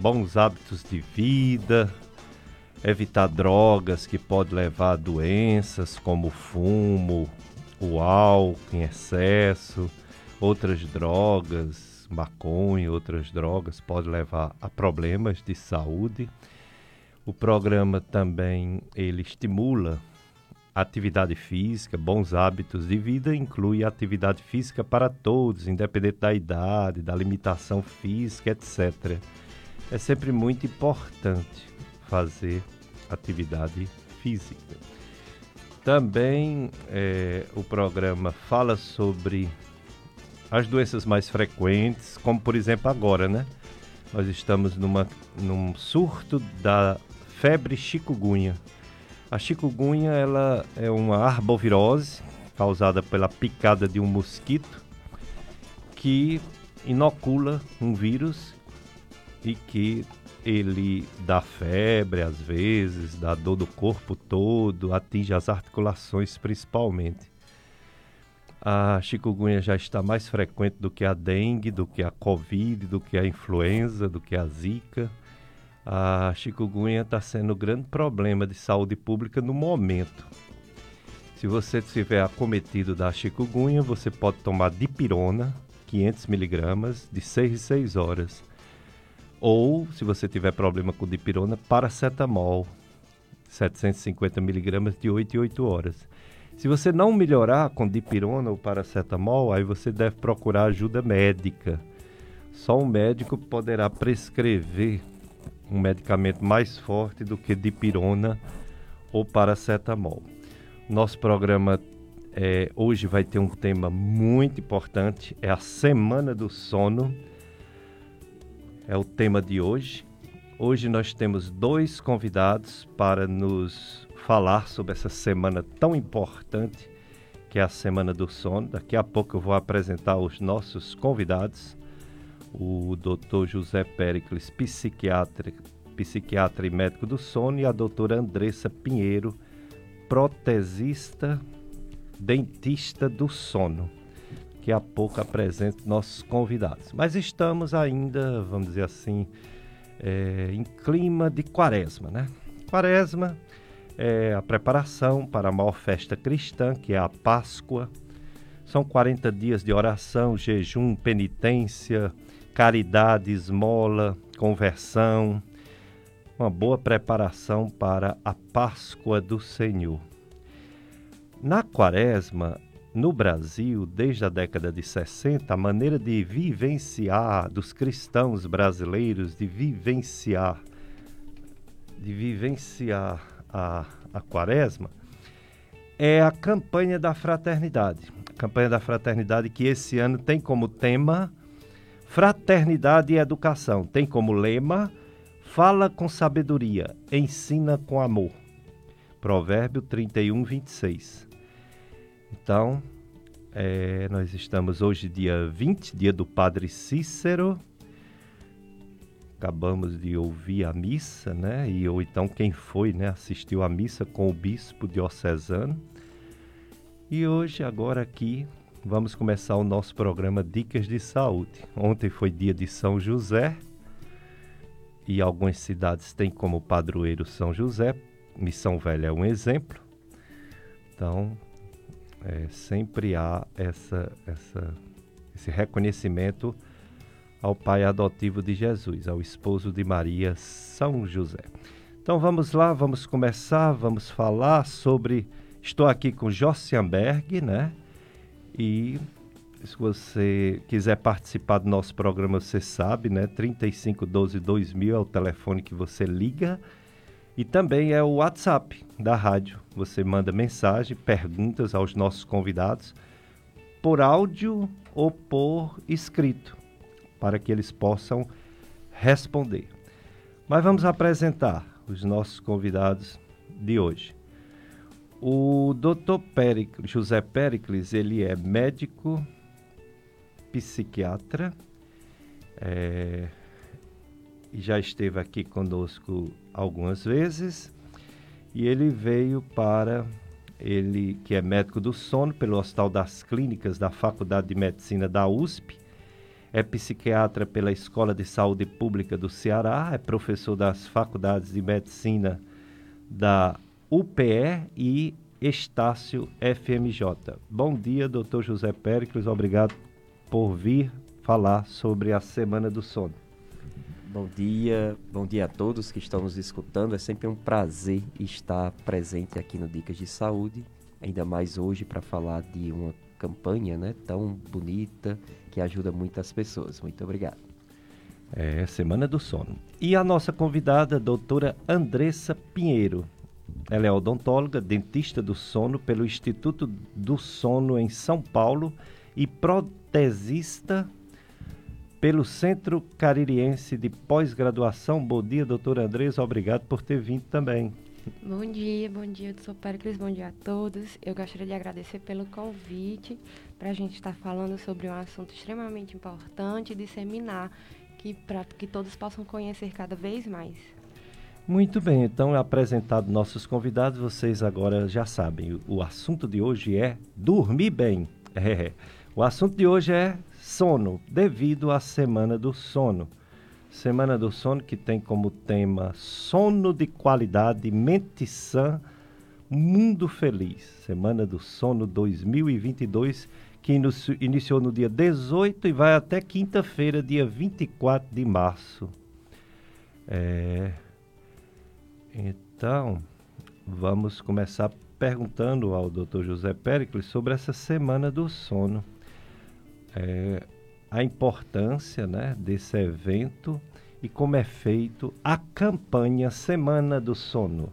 bons hábitos de vida, evitar drogas que podem levar a doenças como o fumo, o álcool em excesso, outras drogas, maconha, outras drogas podem levar a problemas de saúde. O programa também ele estimula atividade física, bons hábitos de vida, inclui atividade física para todos, independente da idade, da limitação física, etc. É sempre muito importante fazer atividade física. Também é, o programa fala sobre as doenças mais frequentes, como por exemplo agora, né? Nós estamos numa, num surto da febre chikungunya. A chikungunya ela é uma arbovirose causada pela picada de um mosquito que inocula um vírus e que ele dá febre às vezes, dá dor do corpo todo, atinge as articulações principalmente. A chikungunya já está mais frequente do que a dengue, do que a covid, do que a influenza, do que a zika. A chikungunya está sendo um grande problema de saúde pública no momento. Se você estiver acometido da chikungunya, você pode tomar dipirona, 500 miligramas, de 6 em 6 horas ou, se você tiver problema com dipirona, paracetamol, 750 miligramas de 8 em 8 horas. Se você não melhorar com dipirona ou paracetamol, aí você deve procurar ajuda médica. Só um médico poderá prescrever um medicamento mais forte do que dipirona ou paracetamol. Nosso programa é, hoje vai ter um tema muito importante, é a Semana do Sono é o tema de hoje. Hoje nós temos dois convidados para nos falar sobre essa semana tão importante que é a Semana do Sono. Daqui a pouco eu vou apresentar os nossos convidados, o Dr. José Pericles, psiquiatra, psiquiatra e médico do sono, e a doutora Andressa Pinheiro, protesista, dentista do sono. Daqui a pouco apresento nossos convidados. Mas estamos ainda, vamos dizer assim, é, em clima de quaresma, né? Quaresma é a preparação para a maior festa cristã, que é a Páscoa. São 40 dias de oração, jejum, penitência, caridade, esmola, conversão. Uma boa preparação para a Páscoa do Senhor. Na quaresma, no Brasil, desde a década de 60, a maneira de vivenciar dos cristãos brasileiros, de vivenciar, de vivenciar a, a quaresma, é a campanha da fraternidade. A campanha da fraternidade que esse ano tem como tema Fraternidade e Educação. Tem como lema Fala com sabedoria, ensina com amor. Provérbio 31, 26. Então, é, nós estamos hoje, dia 20, dia do Padre Cícero. Acabamos de ouvir a missa, né? E ou então quem foi, né? Assistiu a missa com o bispo diocesano. E hoje, agora aqui, vamos começar o nosso programa Dicas de Saúde. Ontem foi dia de São José e algumas cidades têm como padroeiro São José. Missão Velha é um exemplo. Então, é, sempre há essa, essa, esse reconhecimento ao pai adotivo de Jesus, ao esposo de Maria, São José. Então vamos lá, vamos começar, vamos falar sobre. Estou aqui com Jossianberg, né? E se você quiser participar do nosso programa, você sabe, né? 3512 2000 é o telefone que você liga e também é o WhatsApp da rádio. Você manda mensagem, perguntas aos nossos convidados por áudio ou por escrito, para que eles possam responder. Mas vamos apresentar os nossos convidados de hoje. O Dr. Pericles, José Pericles, ele é médico, psiquiatra, é, já esteve aqui conosco algumas vezes e ele veio para ele que é médico do sono pelo Hospital das Clínicas da Faculdade de Medicina da USP. é psiquiatra pela Escola de Saúde Pública do Ceará, é professor das faculdades de medicina da UPE e Estácio FMJ. Bom dia, doutor José Péricles, obrigado por vir falar sobre a Semana do Sono. Bom dia, bom dia a todos que estão nos escutando. É sempre um prazer estar presente aqui no Dicas de Saúde, ainda mais hoje para falar de uma campanha né, tão bonita que ajuda muitas pessoas. Muito obrigado. É, Semana do Sono. E a nossa convidada, a doutora Andressa Pinheiro. Ela é odontóloga, dentista do sono pelo Instituto do Sono em São Paulo e protesista pelo Centro Caririense de Pós-Graduação. Bom dia, doutora Andressa. Obrigado por ter vindo também. Bom dia, bom dia, doutor Péricles, bom dia a todos. Eu gostaria de agradecer pelo convite para a gente estar falando sobre um assunto extremamente importante e disseminar que, para que todos possam conhecer cada vez mais. Muito bem, então apresentado nossos convidados, vocês agora já sabem. O, o assunto de hoje é dormir bem. É, o assunto de hoje é sono, devido à Semana do Sono. Semana do Sono que tem como tema sono de qualidade, mente sã, mundo feliz. Semana do Sono 2022 que iniciou no dia 18 e vai até quinta-feira, dia 24 de março. É... Então, vamos começar perguntando ao Dr. José Péricles sobre essa Semana do Sono. É, a importância né, desse evento e como é feito a campanha Semana do Sono.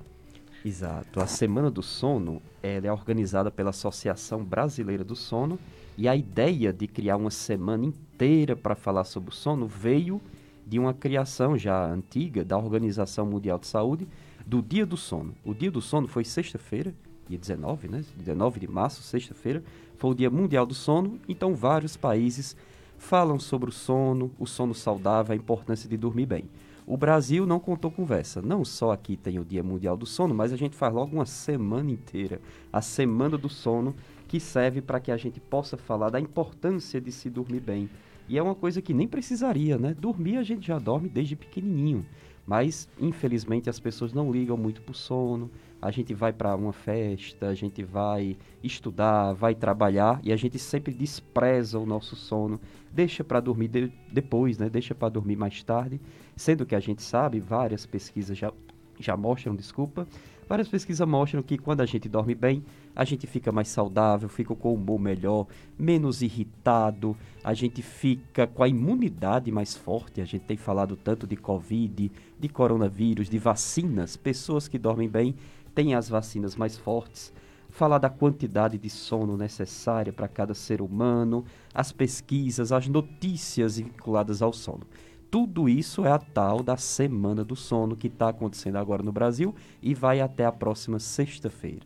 Exato. A Semana do Sono é organizada pela Associação Brasileira do Sono e a ideia de criar uma semana inteira para falar sobre o sono veio de uma criação já antiga da Organização Mundial de Saúde do Dia do Sono. O Dia do Sono foi sexta-feira, dia 19, né? 19 de março, sexta-feira, foi o Dia Mundial do Sono, então vários países falam sobre o sono, o sono saudável, a importância de dormir bem. O Brasil não contou conversa. Não só aqui tem o Dia Mundial do Sono, mas a gente faz logo uma semana inteira, a Semana do Sono, que serve para que a gente possa falar da importância de se dormir bem. E é uma coisa que nem precisaria, né? Dormir a gente já dorme desde pequenininho. Mas, infelizmente, as pessoas não ligam muito para o sono. A gente vai para uma festa, a gente vai estudar, vai trabalhar e a gente sempre despreza o nosso sono. Deixa para dormir de, depois, né? Deixa para dormir mais tarde. Sendo que a gente sabe, várias pesquisas já, já mostram, desculpa, Várias pesquisas mostram que quando a gente dorme bem, a gente fica mais saudável, fica com o humor melhor, menos irritado, a gente fica com a imunidade mais forte. A gente tem falado tanto de Covid, de coronavírus, de vacinas. Pessoas que dormem bem têm as vacinas mais fortes. Falar da quantidade de sono necessária para cada ser humano, as pesquisas, as notícias vinculadas ao sono. Tudo isso é a tal da Semana do Sono que está acontecendo agora no Brasil e vai até a próxima sexta-feira.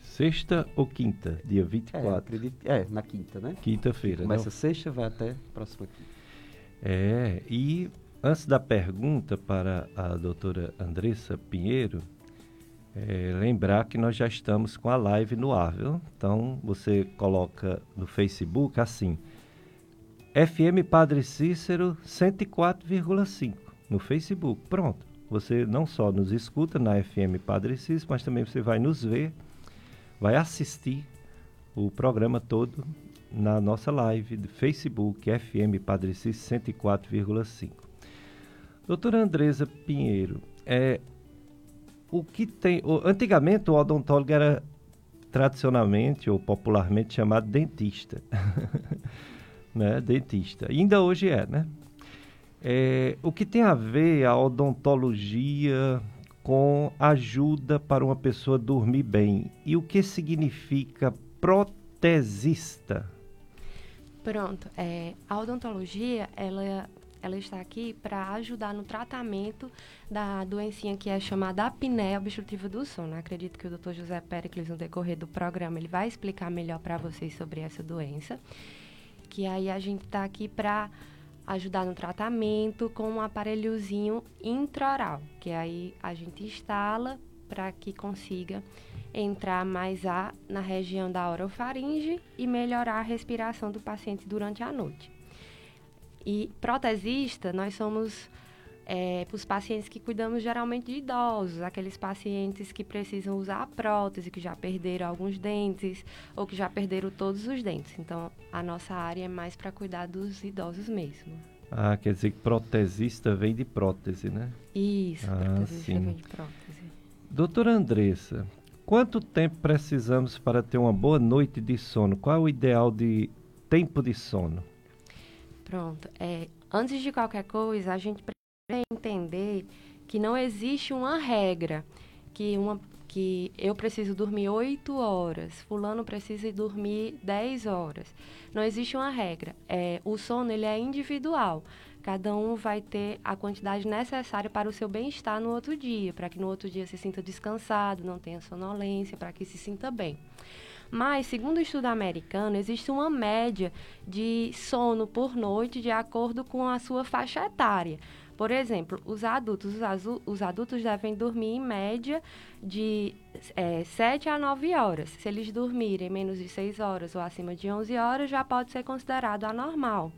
Sexta ou quinta? Dia 24? É, acredito, é na quinta, né? Quinta-feira. Começa não? sexta, vai até a próxima quinta. É, e antes da pergunta para a doutora Andressa Pinheiro, é, lembrar que nós já estamos com a live no ar, viu? Então você coloca no Facebook assim FM Padre Cícero 104,5 no Facebook. Pronto. Você não só nos escuta na FM Padre Cícero, mas também você vai nos ver, vai assistir o programa todo na nossa live do Facebook FM Padre Cícero 104,5. Doutora Andresa Pinheiro, é, o que tem. O, antigamente o odontólogo era tradicionalmente ou popularmente chamado dentista. né, dentista. E ainda hoje é, né? É, o que tem a ver a odontologia com ajuda para uma pessoa dormir bem? E o que significa protesista? Pronto, é, a odontologia, ela, ela está aqui para ajudar no tratamento da doencinha que é chamada apneia obstrutiva do sono. Acredito que o Dr. José Pericles, no decorrer do programa, ele vai explicar melhor para vocês sobre essa doença que aí a gente está aqui para ajudar no tratamento com um aparelhozinho intraoral, que aí a gente instala para que consiga entrar mais ar na região da orofaringe e melhorar a respiração do paciente durante a noite. E protesista, nós somos é, para os pacientes que cuidamos geralmente de idosos, aqueles pacientes que precisam usar a prótese, que já perderam alguns dentes ou que já perderam todos os dentes. Então, a nossa área é mais para cuidar dos idosos mesmo. Ah, quer dizer que protesista vem de prótese, né? Isso, ah, protesista sim. vem de prótese. Doutora Andressa, quanto tempo precisamos para ter uma boa noite de sono? Qual é o ideal de tempo de sono? Pronto. É, antes de qualquer coisa, a gente entender que não existe uma regra, que, uma, que eu preciso dormir 8 horas, fulano precisa dormir 10 horas. Não existe uma regra. É, o sono ele é individual. Cada um vai ter a quantidade necessária para o seu bem-estar no outro dia, para que no outro dia se sinta descansado, não tenha sonolência, para que se sinta bem. Mas, segundo o estudo americano, existe uma média de sono por noite de acordo com a sua faixa etária. Por exemplo, os adultos, os, os adultos devem dormir em média de é, 7 a 9 horas. Se eles dormirem menos de 6 horas ou acima de 11 horas, já pode ser considerado anormal.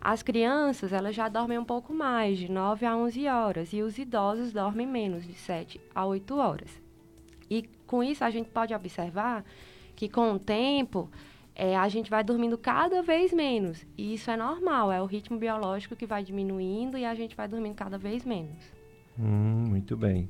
As crianças, elas já dormem um pouco mais, de 9 a 11 horas, e os idosos dormem menos, de 7 a 8 horas. E com isso a gente pode observar que com o tempo é, a gente vai dormindo cada vez menos. E isso é normal, é o ritmo biológico que vai diminuindo e a gente vai dormindo cada vez menos. Hum, muito bem.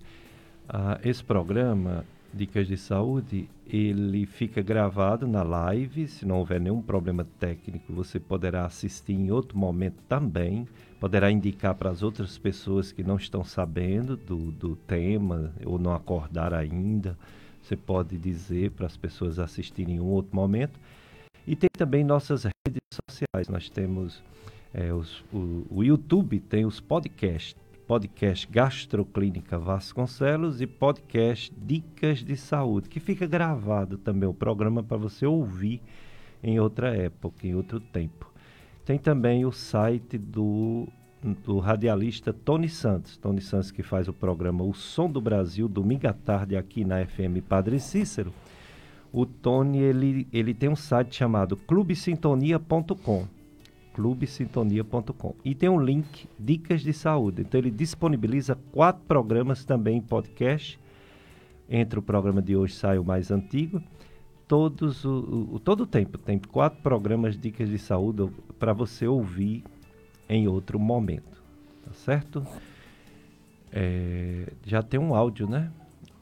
Ah, esse programa, Dicas de Saúde, ele fica gravado na live. Se não houver nenhum problema técnico, você poderá assistir em outro momento também. Poderá indicar para as outras pessoas que não estão sabendo do, do tema ou não acordaram ainda. Você pode dizer para as pessoas assistirem em um outro momento. E tem também nossas redes sociais. Nós temos é, os, o, o, YouTube, tem os podcasts. Podcast Gastroclínica Vasconcelos e podcast Dicas de Saúde, que fica gravado também o programa para você ouvir em outra época, em outro tempo. Tem também o site do, do radialista Tony Santos. Tony Santos que faz o programa O Som do Brasil, domingo à tarde aqui na FM Padre Cícero. O Tony ele, ele tem um site chamado clubesintonia.com clubesintonia.com e tem um link dicas de saúde. Então ele disponibiliza quatro programas também em podcast. Entre o programa de hoje sai o mais antigo. Todos o, o todo o tempo. Tem quatro programas dicas de saúde para você ouvir em outro momento tá certo é, já tem um áudio né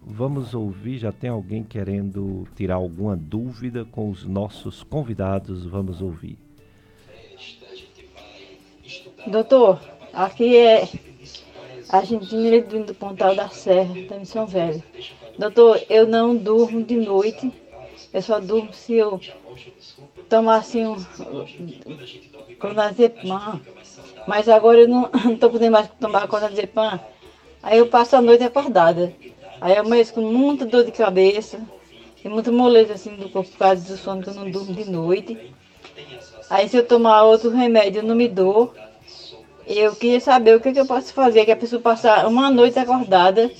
Vamos ouvir, já tem alguém querendo tirar alguma dúvida com os nossos convidados, vamos ouvir. Doutor, aqui é Argentina do Pontal da Serra, da Missão Velha. Doutor, eu não durmo de noite, eu só durmo se eu tomar assim um clonazepam, mas agora eu não estou podendo mais tomar clonazepam, aí eu passo a noite acordada. Aí amanheço com muita dor de cabeça e muita moleza assim do corpo por causa do sono que eu não durmo de noite. Aí se eu tomar outro remédio eu não me dou. Eu queria saber o que, que eu posso fazer, que a pessoa passar uma noite acordada,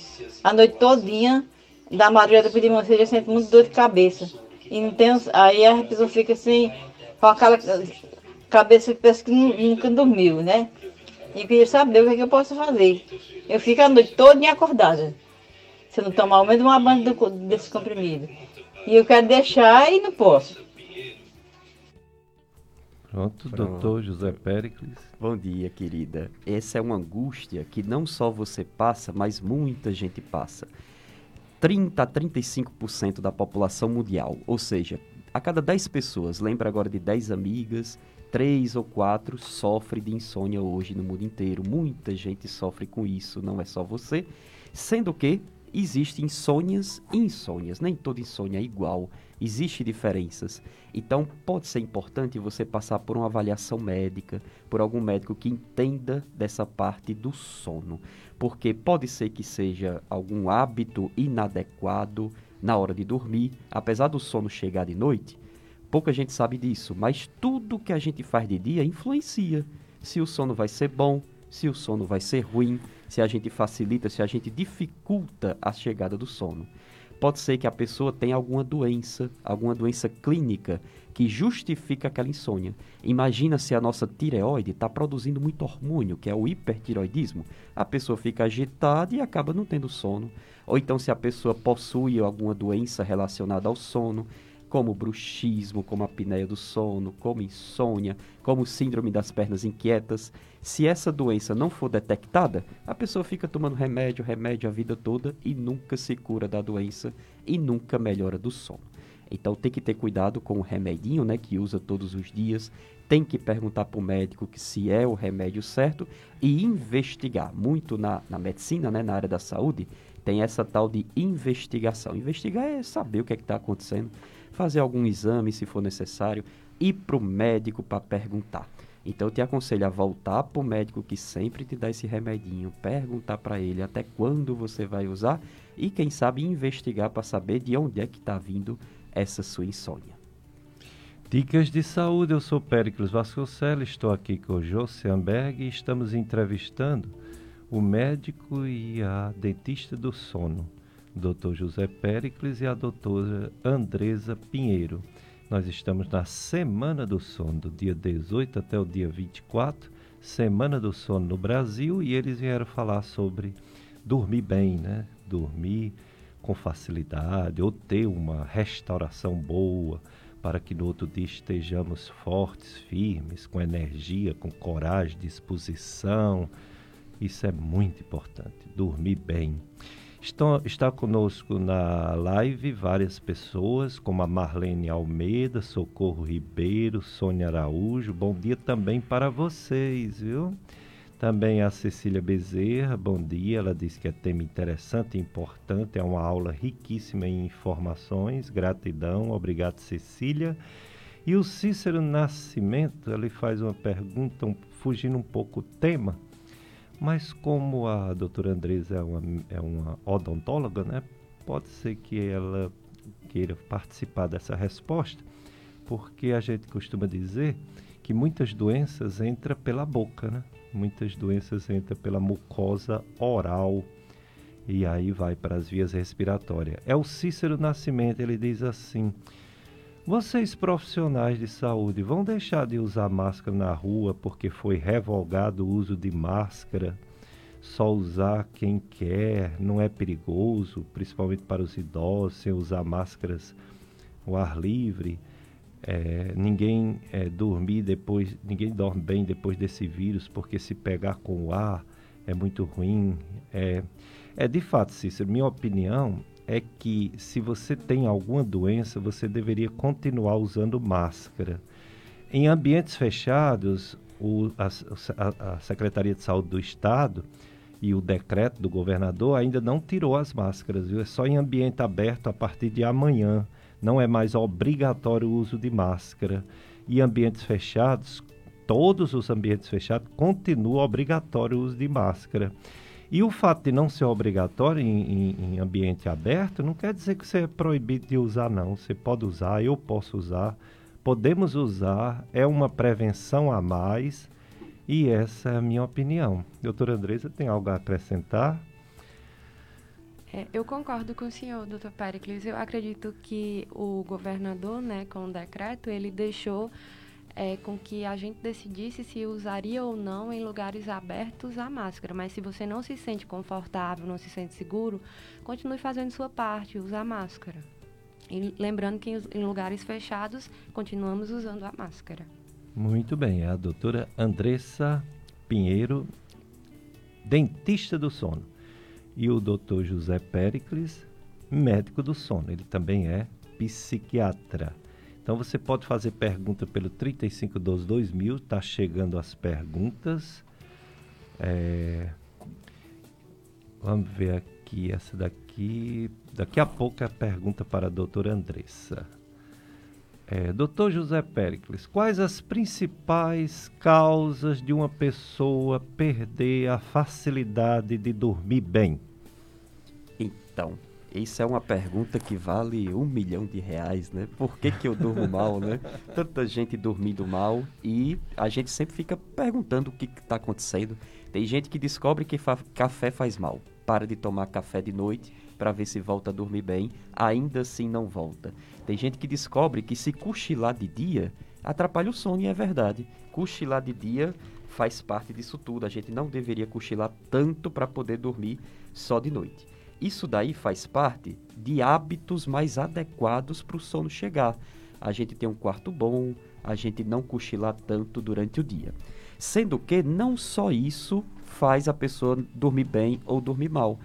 a noite todinha, da madrugada para de manhã, já sente muita dor de cabeça. E não tem, aí a pessoa fica assim, com aquela cabeça que parece que nunca dormiu, né? E queria saber o que, que eu posso fazer. Eu fico a noite toda acordada se eu não tomar o menos uma banda desse comprimido. E eu quero deixar e não posso. Pronto, Pronto, doutor José Péricles. Bom dia, querida. Essa é uma angústia que não só você passa, mas muita gente passa. 30 a 35% da população mundial, ou seja, a cada 10 pessoas, lembra agora de 10 amigas, 3 ou 4 sofre de insônia hoje no mundo inteiro. Muita gente sofre com isso, não é só você. Sendo que existem insônias e insônias. Nem toda insônia é igual, existem diferenças. Então, pode ser importante você passar por uma avaliação médica, por algum médico que entenda dessa parte do sono. Porque pode ser que seja algum hábito inadequado na hora de dormir, apesar do sono chegar de noite. Pouca gente sabe disso, mas tudo que a gente faz de dia influencia. Se o sono vai ser bom, se o sono vai ser ruim, se a gente facilita, se a gente dificulta a chegada do sono. Pode ser que a pessoa tenha alguma doença, alguma doença clínica que justifica aquela insônia. Imagina se a nossa tireoide está produzindo muito hormônio, que é o hipertiroidismo. A pessoa fica agitada e acaba não tendo sono. Ou então se a pessoa possui alguma doença relacionada ao sono, como bruxismo, como apneia do sono, como insônia, como síndrome das pernas inquietas. Se essa doença não for detectada, a pessoa fica tomando remédio, remédio a vida toda e nunca se cura da doença e nunca melhora do sono. Então tem que ter cuidado com o remedinho, né, que usa todos os dias. Tem que perguntar para o médico que se é o remédio certo e investigar. Muito na, na medicina, né, na área da saúde, tem essa tal de investigação. Investigar é saber o que é está acontecendo, fazer algum exame se for necessário, ir para o médico para perguntar. Então eu te aconselho a voltar para o médico que sempre te dá esse remedinho, perguntar para ele até quando você vai usar e quem sabe investigar para saber de onde é que está vindo essa sua insônia. Dicas de saúde, eu sou Péricles Vasconcelos, estou aqui com o José Amberg e estamos entrevistando o médico e a dentista do sono, Dr. José Péricles e a doutora Andresa Pinheiro. Nós estamos na Semana do Sono, do dia 18 até o dia 24, Semana do Sono no Brasil, e eles vieram falar sobre dormir bem, né? Dormir com facilidade ou ter uma restauração boa para que no outro dia estejamos fortes, firmes, com energia, com coragem, disposição. Isso é muito importante. Dormir bem. Estão, está conosco na live várias pessoas, como a Marlene Almeida, Socorro Ribeiro, Sônia Araújo. Bom dia também para vocês, viu? Também a Cecília Bezerra, bom dia. Ela disse que é tema interessante e importante, é uma aula riquíssima em informações. Gratidão, obrigado, Cecília. E o Cícero Nascimento, ele faz uma pergunta, um, fugindo um pouco do tema, mas como a doutora Andresa é uma, é uma odontóloga, né, pode ser que ela queira participar dessa resposta, porque a gente costuma dizer que muitas doenças entram pela boca, né? muitas doenças entram pela mucosa oral e aí vai para as vias respiratórias. É o Cícero Nascimento, ele diz assim: Vocês profissionais de saúde vão deixar de usar máscara na rua porque foi revogado o uso de máscara? Só usar quem quer, não é perigoso, principalmente para os idosos, sem usar máscaras ao ar livre. É, ninguém é, dormir depois, ninguém dorme bem depois desse vírus, porque se pegar com o ar é muito ruim. É, é de fato, Cícero, minha opinião é que se você tem alguma doença, você deveria continuar usando máscara. Em ambientes fechados, o, a, a, Secretaria de Saúde do Estado e o decreto do governador ainda não tirou as máscaras, viu? É só em ambiente aberto a partir de amanhã não é mais obrigatório o uso de máscara. E ambientes fechados, todos os ambientes fechados, continua obrigatório o uso de máscara. E o fato de não ser obrigatório em, em, em, ambiente aberto não quer dizer que você é proibido de usar, não. Você pode usar, eu posso usar, podemos usar, é uma prevenção a mais e essa é a minha opinião. Doutora Andresa, tem algo a acrescentar? É, eu concordo com o senhor, doutor Pericles. Eu acredito que o governador, né, com o decreto, ele deixou é, com que a gente decidisse se usaria ou não em lugares abertos a máscara. Mas se você não se sente confortável, não se sente seguro, continue fazendo sua parte, use a máscara. E lembrando que em lugares fechados, continuamos usando a máscara. Muito bem, é a doutora Andressa Pinheiro, dentista do sono e o Dr. José Pericles, médico do sono. Ele também é psiquiatra. Então você pode fazer pergunta pelo 3512 2000, tá chegando as perguntas. É... Vamos ver aqui essa daqui. Daqui a pouco é a pergunta para a doutora Andressa. É, Doutor José Pericles, quais as principais causas de uma pessoa perder a facilidade de dormir bem? Então, isso é uma pergunta que vale um milhão de reais, né? Por que, que eu durmo mal, né? Tanta gente dormindo mal e a gente sempre fica perguntando o que está acontecendo. Tem gente que descobre que fa café faz mal. para de tomar café de noite para ver se volta a dormir bem, ainda assim não volta. Tem gente que descobre que se cochilar de dia atrapalha o sono e é verdade. Cochilar de dia faz parte disso tudo. A gente não deveria cochilar tanto para poder dormir só de noite. Isso daí faz parte de hábitos mais adequados para o sono chegar. A gente tem um quarto bom, a gente não cochilar tanto durante o dia. Sendo que não só isso faz a pessoa dormir bem ou dormir mal.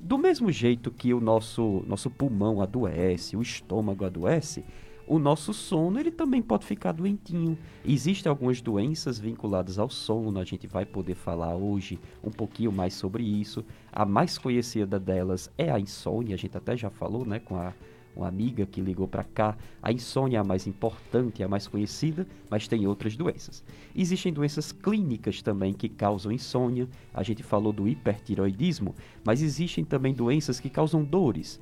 Do mesmo jeito que o nosso, nosso pulmão adoece, o estômago adoece, o nosso sono ele também pode ficar doentinho. Existem algumas doenças vinculadas ao sono, a gente vai poder falar hoje um pouquinho mais sobre isso. A mais conhecida delas é a insônia, a gente até já falou, né, com a uma amiga que ligou para cá. A insônia é a mais importante, é a mais conhecida, mas tem outras doenças. Existem doenças clínicas também que causam insônia. A gente falou do hipertiroidismo, mas existem também doenças que causam dores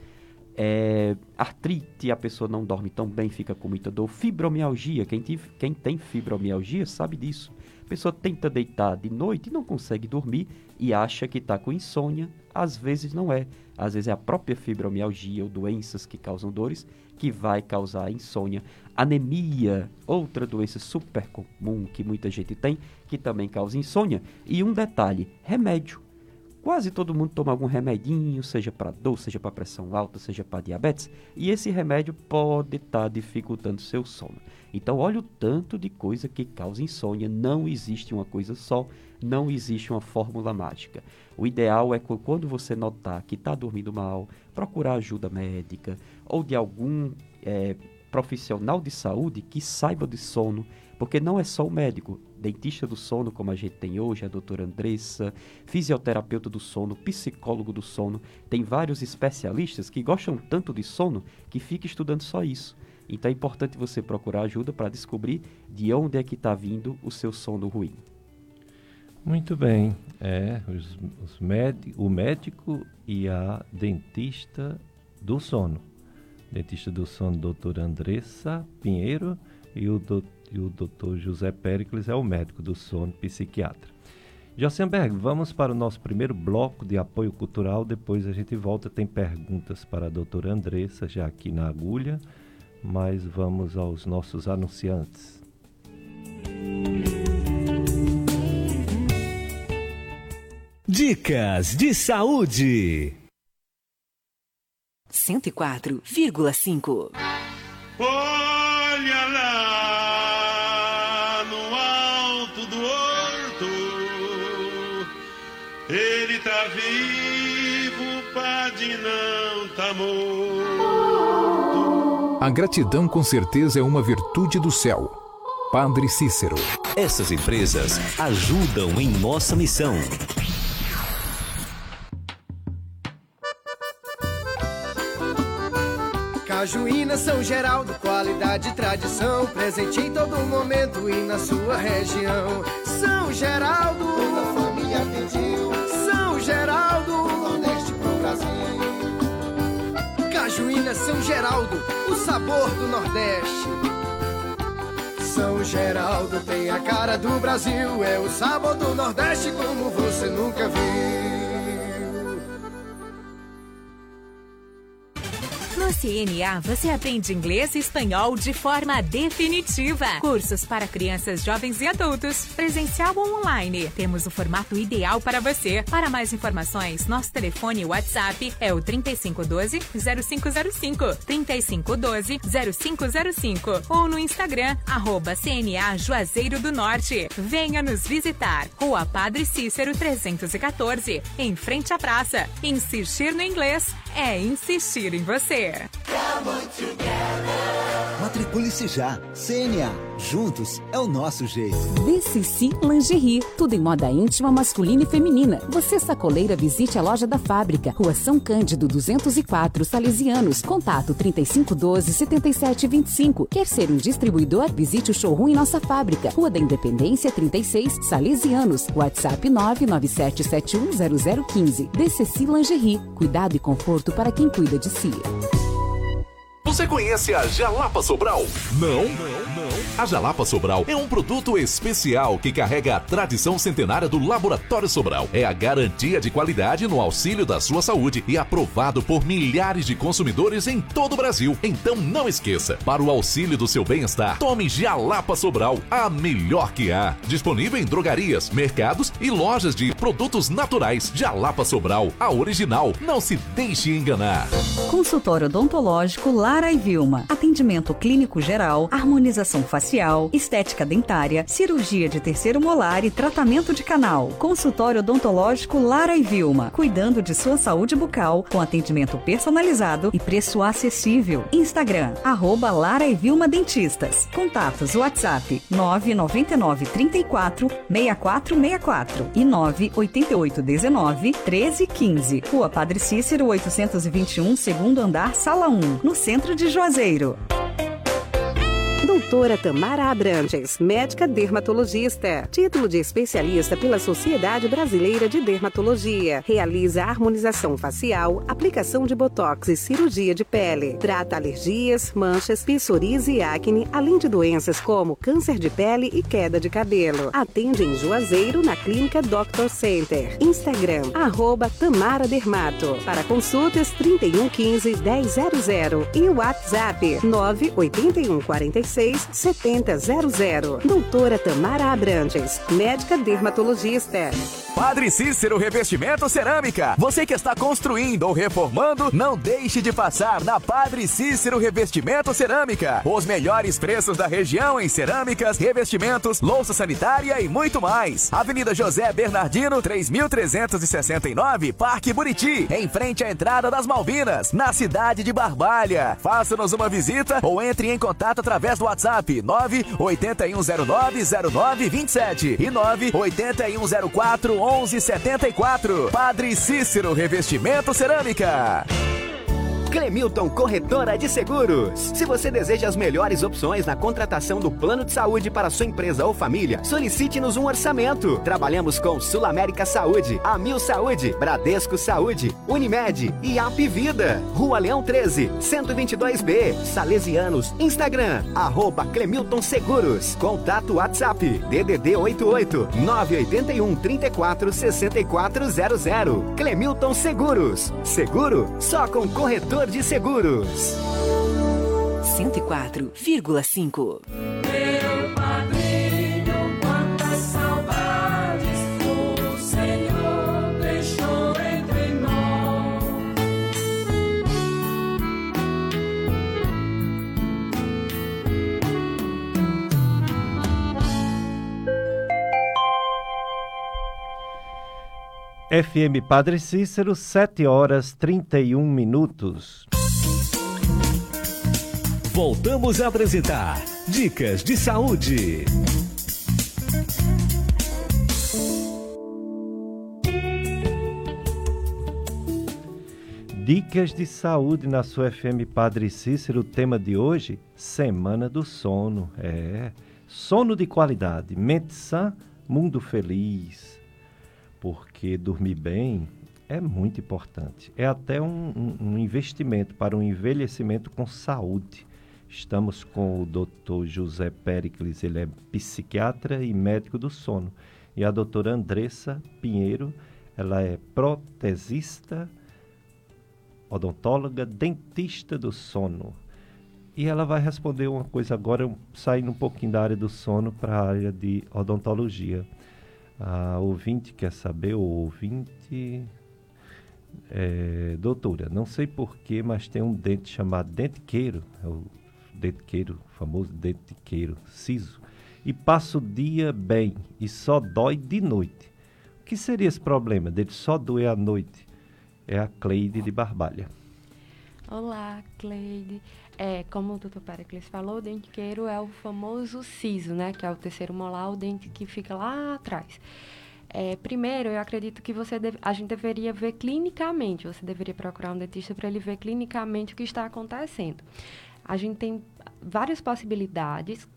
é, artrite, a pessoa não dorme tão bem, fica com muita dor. Fibromialgia, quem, tive, quem tem fibromialgia sabe disso. A pessoa tenta deitar de noite e não consegue dormir e acha que está com insônia. Às vezes não é. Às vezes é a própria fibromialgia ou doenças que causam dores que vai causar insônia. Anemia, outra doença super comum que muita gente tem, que também causa insônia. E um detalhe: remédio Quase todo mundo toma algum remedinho, seja para dor, seja para pressão alta, seja para diabetes, e esse remédio pode estar tá dificultando seu sono. Então, olha o tanto de coisa que causa insônia. Não existe uma coisa só, não existe uma fórmula mágica. O ideal é quando você notar que está dormindo mal, procurar ajuda médica ou de algum é, profissional de saúde que saiba de sono, porque não é só o médico, dentista do sono, como a gente tem hoje, a doutora Andressa, fisioterapeuta do sono, psicólogo do sono, tem vários especialistas que gostam tanto de sono que fica estudando só isso. Então é importante você procurar ajuda para descobrir de onde é que está vindo o seu sono ruim. Muito bem. É, os, os o médico e a dentista do sono. Dentista do sono, doutora Andressa Pinheiro e o doutor e o Dr. José Pericles é o médico do sono psiquiatra. Josenberg, vamos para o nosso primeiro bloco de apoio cultural, depois a gente volta. Tem perguntas para a doutora Andressa, já aqui na agulha, mas vamos aos nossos anunciantes. Dicas de saúde. 104,5 Olha A gratidão com certeza é uma virtude do céu. Padre Cícero. Essas empresas ajudam em nossa missão. Cajuína São Geraldo, qualidade e tradição, presente em todo momento e na sua região. São Geraldo, toda a família pediu. São Geraldo, Nordeste pro Brasil. Cajuína São Geraldo, o sabor do Nordeste. São Geraldo tem a cara do Brasil, é o sabor do Nordeste como você nunca viu. CNA você aprende inglês e espanhol de forma definitiva. Cursos para crianças, jovens e adultos, presencial ou online. Temos o formato ideal para você. Para mais informações, nosso telefone WhatsApp é o 3512 0505 3512 0505 ou no Instagram arroba CNA Juazeiro do Norte. Venha nos visitar. Rua Padre Cícero 314, em frente à praça. Insistir no inglês é insistir em você. Matricule-se já. CNA. Juntos é o nosso jeito. BCC Lingerie. Tudo em moda íntima, masculina e feminina. Você sacoleira, visite a loja da fábrica. Rua São Cândido, 204, Salesianos. Contato 3512 7725. Quer ser um distribuidor? Visite o showroom em nossa fábrica. Rua da Independência, 36, Salesianos. WhatsApp 997710015. BCC Lingerie. Cuidado e conforto para quem cuida de si. Você conhece a Jalapa Sobral? Não? Não, não. A Jalapa Sobral é um produto especial que carrega a tradição centenária do Laboratório Sobral. É a garantia de qualidade no auxílio da sua saúde e aprovado por milhares de consumidores em todo o Brasil. Então não esqueça, para o auxílio do seu bem-estar, tome Jalapa Sobral, a melhor que há. Disponível em drogarias, mercados e lojas de produtos naturais. Jalapa Sobral, a original. Não se deixe enganar. Consultório odontológico Lara e Vilma. Atendimento clínico geral, harmonização facial, estética dentária, cirurgia de terceiro molar e tratamento de canal. Consultório odontológico Lara e Vilma. Cuidando de sua saúde bucal com atendimento personalizado e preço acessível. Instagram, arroba Lara e Vilma Dentistas. Contatos WhatsApp 999 34 6464 e 988 19 1315. Rua Padre Cícero 821, segundo andar, sala 1, no centro de Juazeiro. Doutora Tamara Abrantes, médica dermatologista. Título de especialista pela Sociedade Brasileira de Dermatologia. Realiza harmonização facial, aplicação de botox e cirurgia de pele. Trata alergias, manchas, psoríase e acne, além de doenças como câncer de pele e queda de cabelo. Atende em Juazeiro, na Clínica Doctor Center. Instagram, arroba Tamara Dermato. Para consultas, 3115 1000 e WhatsApp 981 46 7000. Doutora Tamara Abrantes, médica dermatologista. Padre Cícero Revestimento Cerâmica. Você que está construindo ou reformando, não deixe de passar na Padre Cícero Revestimento Cerâmica. Os melhores preços da região em cerâmicas, revestimentos, louça sanitária e muito mais. Avenida José Bernardino, 3369, Parque Buriti, em frente à entrada das Malvinas, na cidade de Barbalha. Faça-nos uma visita ou entre em contato através do WhatsApp 981090927 e 98104 1174. Padre Cícero Revestimento Cerâmica. Clemilton Corretora de Seguros. Se você deseja as melhores opções na contratação do plano de saúde para sua empresa ou família, solicite-nos um orçamento. Trabalhamos com Sul América Saúde, Amil Saúde, Bradesco Saúde, Unimed e Apvida. Rua Leão 13, 122B, Salesianos, Instagram, arroba Clemilton Seguros. Contato WhatsApp, DDD 88 981 34 6400. Clemilton Seguros. Seguro só com corretor de seguros. 104,5. Meu padrinho, FM Padre Cícero, 7 horas 31 minutos. Voltamos a apresentar Dicas de Saúde. Dicas de saúde na sua FM Padre Cícero. O tema de hoje, Semana do Sono. É, sono de qualidade, mente sã, mundo feliz. Porque dormir bem é muito importante. É até um, um, investimento para um envelhecimento com saúde. Estamos com o Dr. José Pericles, ele é psiquiatra e médico do sono. E a doutora Andressa Pinheiro, ela é protesista, odontóloga, dentista do sono. E ela vai responder uma coisa agora, saindo um pouquinho da área do sono para a área de odontologia. A ouvinte quer saber, o ouvinte. É, doutora, não sei porquê, mas tem um dente chamado dentiqueiro, é o dentiqueiro, famoso dentiqueiro, siso, e passa o dia bem e só dói de noite. O que seria esse problema dele só doer à noite? É a Cleide de Barbalha. Olá, Cleide. É, como o doutor Pericles falou, o dentiqueiro é o famoso siso, né? Que é o terceiro molar, o dente que fica lá atrás. É, primeiro, eu acredito que você deve, a gente deveria ver clinicamente, você deveria procurar um dentista para ele ver clinicamente o que está acontecendo. A gente tem várias possibilidades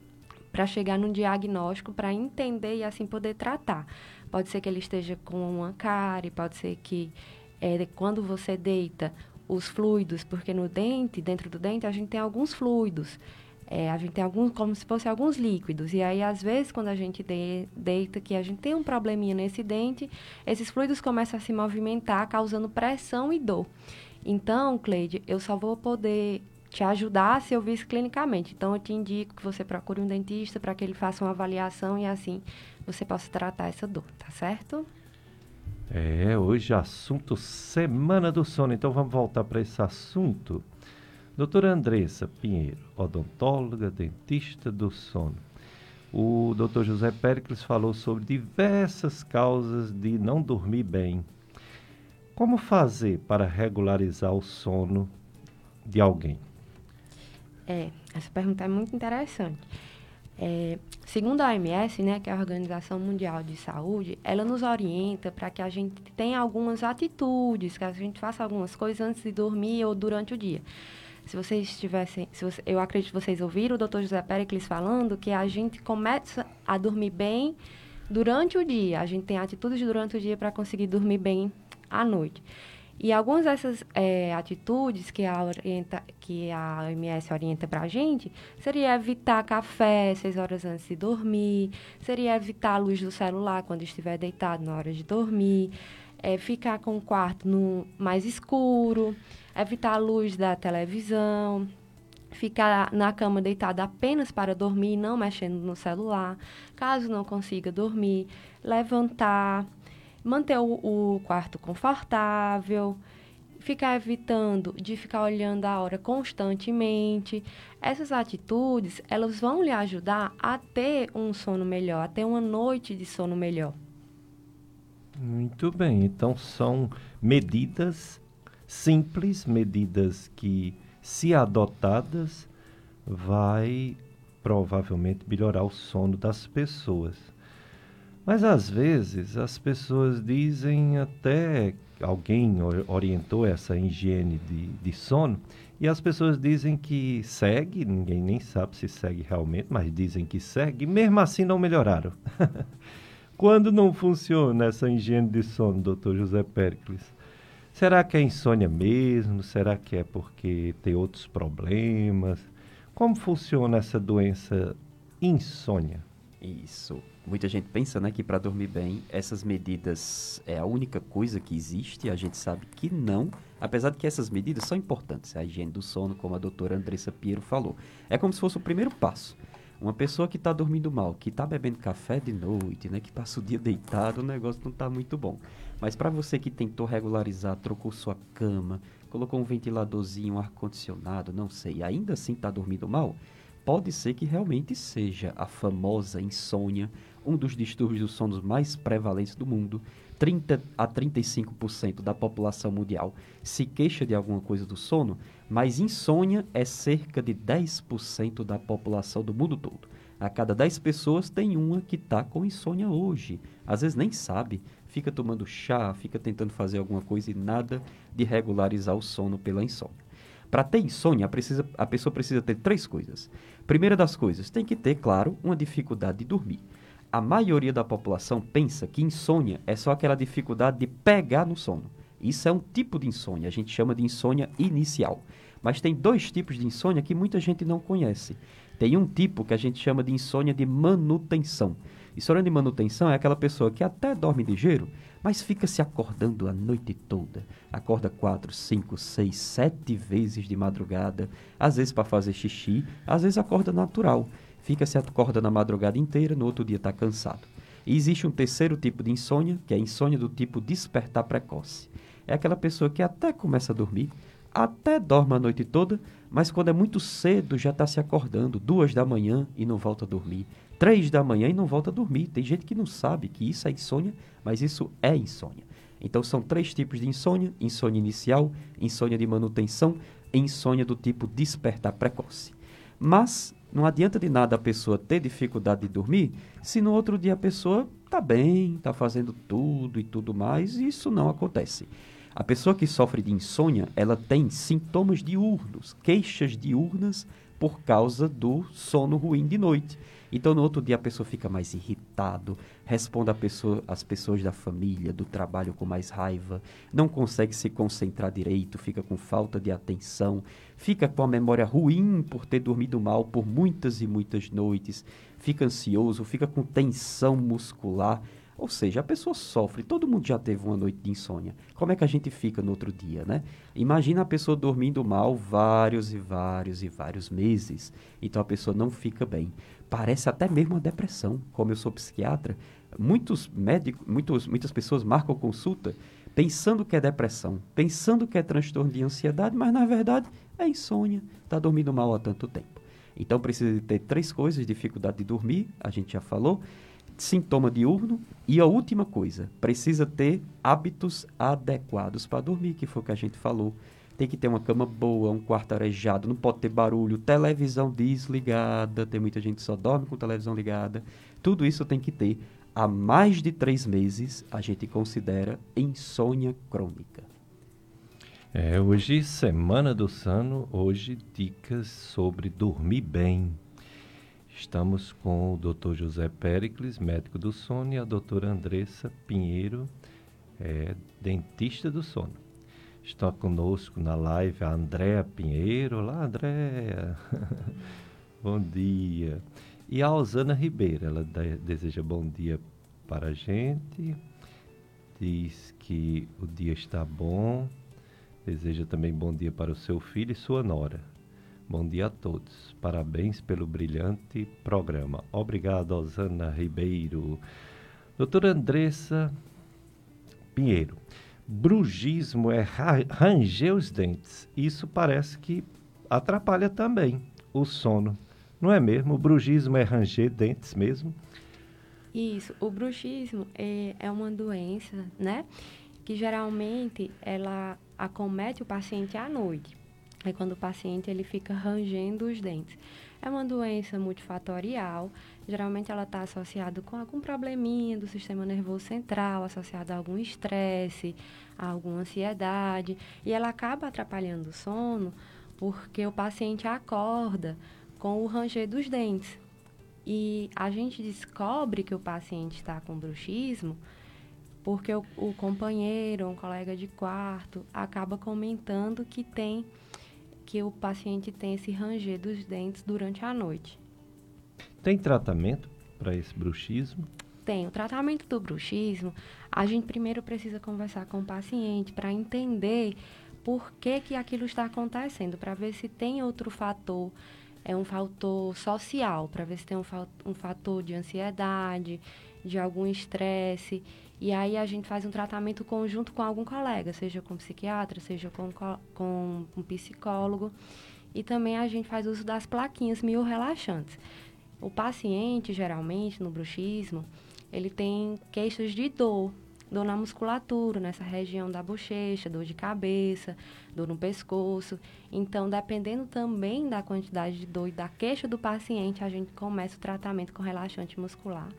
para chegar num diagnóstico, para entender e assim poder tratar. Pode ser que ele esteja com uma cárie, pode ser que é, quando você deita, os fluidos, porque no dente, dentro do dente, a gente tem alguns fluidos. é, a gente tem alguns, como se fosse alguns líquidos. E aí, às vezes, quando a gente de, deita, que a gente tem um probleminha nesse dente, esses fluidos começam a se movimentar, causando pressão e dor. Então, Cleide, eu só vou poder te ajudar se eu vir isso clinicamente. Então, eu te indico que você procure um dentista para que ele faça uma avaliação e assim você possa tratar essa dor, tá certo? É, hoje assunto Semana do Sono. Então vamos voltar para esse assunto. Doutora Andressa Pinheiro, odontóloga, dentista do sono. O doutor José Péricles falou sobre diversas causas de não dormir bem. Como fazer para regularizar o sono de alguém? É, essa pergunta é muito interessante. É, segundo a OMS, né, que é a Organização Mundial de Saúde, ela nos orienta para que a gente tenha algumas atitudes, que a gente faça algumas coisas antes de dormir ou durante o dia. Se vocês tivessem, se você, eu acredito que vocês ouviram o Dr. José Pericles falando que a gente começa a dormir bem durante o dia. A gente tem atitudes durante o dia para conseguir dormir bem à noite. E algumas dessas é, atitudes que a, orienta, que a OMS orienta para a gente seria evitar café seis horas antes de dormir, seria evitar a luz do celular quando estiver deitado na hora de dormir, é, ficar com o quarto no, mais escuro, evitar a luz da televisão, ficar na cama deitado apenas para dormir, não mexendo no celular. Caso não consiga dormir, levantar, manter o, o quarto confortável, ficar evitando de ficar olhando a hora constantemente. Essas atitudes, elas vão lhe ajudar a ter um sono melhor, a ter uma noite de sono melhor. Muito bem, então são medidas simples, medidas que, se adotadas, vai provavelmente melhorar o sono das pessoas. Mas às vezes as pessoas dizem até alguém orientou essa higiene de, de sono e as pessoas dizem que segue, ninguém nem sabe se segue realmente, mas dizem que segue, e mesmo assim não melhoraram. Quando não funciona essa higiene de sono, doutor José Pericles? Será que é insônia mesmo? Será que é porque tem outros problemas? Como funciona essa doença insônia? Isso. Muita gente pensa né, que para dormir bem, essas medidas é a única coisa que existe. A gente sabe que não, apesar de que essas medidas são importantes. A higiene do sono, como a doutora Andressa Piero falou. É como se fosse o primeiro passo. Uma pessoa que está dormindo mal, que está bebendo café de noite, né, que passa o dia deitado, o negócio não está muito bom. Mas para você que tentou regularizar, trocou sua cama, colocou um ventiladorzinho, um ar-condicionado, não sei, ainda assim está dormindo mal, pode ser que realmente seja a famosa insônia, um dos distúrbios do sono mais prevalentes do mundo. 30 a 35% da população mundial se queixa de alguma coisa do sono, mas insônia é cerca de 10% da população do mundo todo. A cada 10 pessoas tem uma que está com insônia hoje. Às vezes nem sabe, fica tomando chá, fica tentando fazer alguma coisa e nada de regularizar o sono pela insônia. Para ter insônia, precisa, a pessoa precisa ter três coisas. Primeira das coisas, tem que ter, claro, uma dificuldade de dormir. A maioria da população pensa que insônia é só aquela dificuldade de pegar no sono. Isso é um tipo de insônia, a gente chama de insônia inicial. Mas tem dois tipos de insônia que muita gente não conhece. Tem um tipo que a gente chama de insônia de manutenção. Insônia de manutenção é aquela pessoa que até dorme ligeiro, mas fica se acordando a noite toda. Acorda quatro, cinco, seis, sete vezes de madrugada, às vezes para fazer xixi, às vezes acorda natural. Fica se acorda na madrugada inteira, no outro dia está cansado. E existe um terceiro tipo de insônia, que é a insônia do tipo despertar precoce. É aquela pessoa que até começa a dormir, até dorme a noite toda, mas quando é muito cedo já está se acordando, duas da manhã e não volta a dormir, três da manhã e não volta a dormir. Tem gente que não sabe que isso é insônia, mas isso é insônia. Então são três tipos de insônia: insônia inicial, insônia de manutenção e insônia do tipo despertar precoce. Mas não adianta de nada a pessoa ter dificuldade de dormir se no outro dia a pessoa está bem, está fazendo tudo e tudo mais, e isso não acontece. A pessoa que sofre de insônia, ela tem sintomas diurnos, queixas diurnas por causa do sono ruim de noite. Então, no outro dia, a pessoa fica mais irritado, responde a pessoa, as pessoas da família, do trabalho com mais raiva, não consegue se concentrar direito, fica com falta de atenção, fica com a memória ruim por ter dormido mal por muitas e muitas noites, fica ansioso, fica com tensão muscular. Ou seja, a pessoa sofre, todo mundo já teve uma noite de insônia. Como é que a gente fica no outro dia, né? Imagina a pessoa dormindo mal vários e vários e vários meses. Então a pessoa não fica bem. Parece até mesmo uma depressão. Como eu sou psiquiatra, muitos médicos, muitos, muitas pessoas marcam consulta pensando que é depressão, pensando que é transtorno de ansiedade, mas na verdade é insônia, está dormindo mal há tanto tempo. Então precisa ter três coisas: dificuldade de dormir, a gente já falou, sintoma diurno e a última coisa, precisa ter hábitos adequados para dormir, que foi o que a gente falou. Tem que ter uma cama boa, um quarto arejado, não pode ter barulho, televisão desligada, tem muita gente que só dorme com televisão ligada. Tudo isso tem que ter. Há mais de três meses, a gente considera insônia crônica. É, hoje, Semana do Sono, hoje dicas sobre dormir bem. Estamos com o Dr. José Pericles, médico do sono, e a doutora Andressa Pinheiro, é, dentista do sono. Está conosco na live a Andréa Pinheiro. Olá, Andréa. bom dia. E a Osana Ribeiro, ela de- deseja bom dia para a gente. Diz que o dia está bom. Deseja também bom dia para o seu filho e sua nora. Bom dia a todos. Parabéns pelo brilhante programa. Obrigado, Osana Ribeiro. Doutora Andressa Pinheiro. Brugismo é ra- ranger os dentes. Isso parece que atrapalha também o sono. Não é mesmo? O brugismo é ranger dentes mesmo? Isso, o bruxismo é, é uma doença, né? Que geralmente ela acomete o paciente à noite. É quando o paciente ele fica rangendo os dentes. É uma doença multifatorial. Geralmente ela está associada com algum probleminha do sistema nervoso central, associada a algum estresse, a alguma ansiedade. E ela acaba atrapalhando o sono porque o paciente acorda com o ranger dos dentes. E a gente descobre que o paciente está com bruxismo porque o, o companheiro, um colega de quarto, acaba comentando que tem que o paciente tem esse ranger dos dentes durante a noite. Tem tratamento para esse bruxismo? Tem o tratamento do bruxismo, a gente primeiro precisa conversar com o paciente para entender por que, que aquilo está acontecendo, para ver se tem outro fator, é um fator social, para ver se tem um, um fator de ansiedade, de algum estresse. E aí a gente faz um tratamento conjunto com algum colega, seja com psiquiatra, seja com, co- com um psicólogo. E também a gente faz uso das plaquinhas mil relaxantes. O paciente, geralmente, no bruxismo, ele tem queixas de dor, dor na musculatura, nessa região da bochecha, dor de cabeça, dor no pescoço. Então, dependendo também da quantidade de dor e da queixa do paciente, a gente começa o tratamento com relaxante muscular,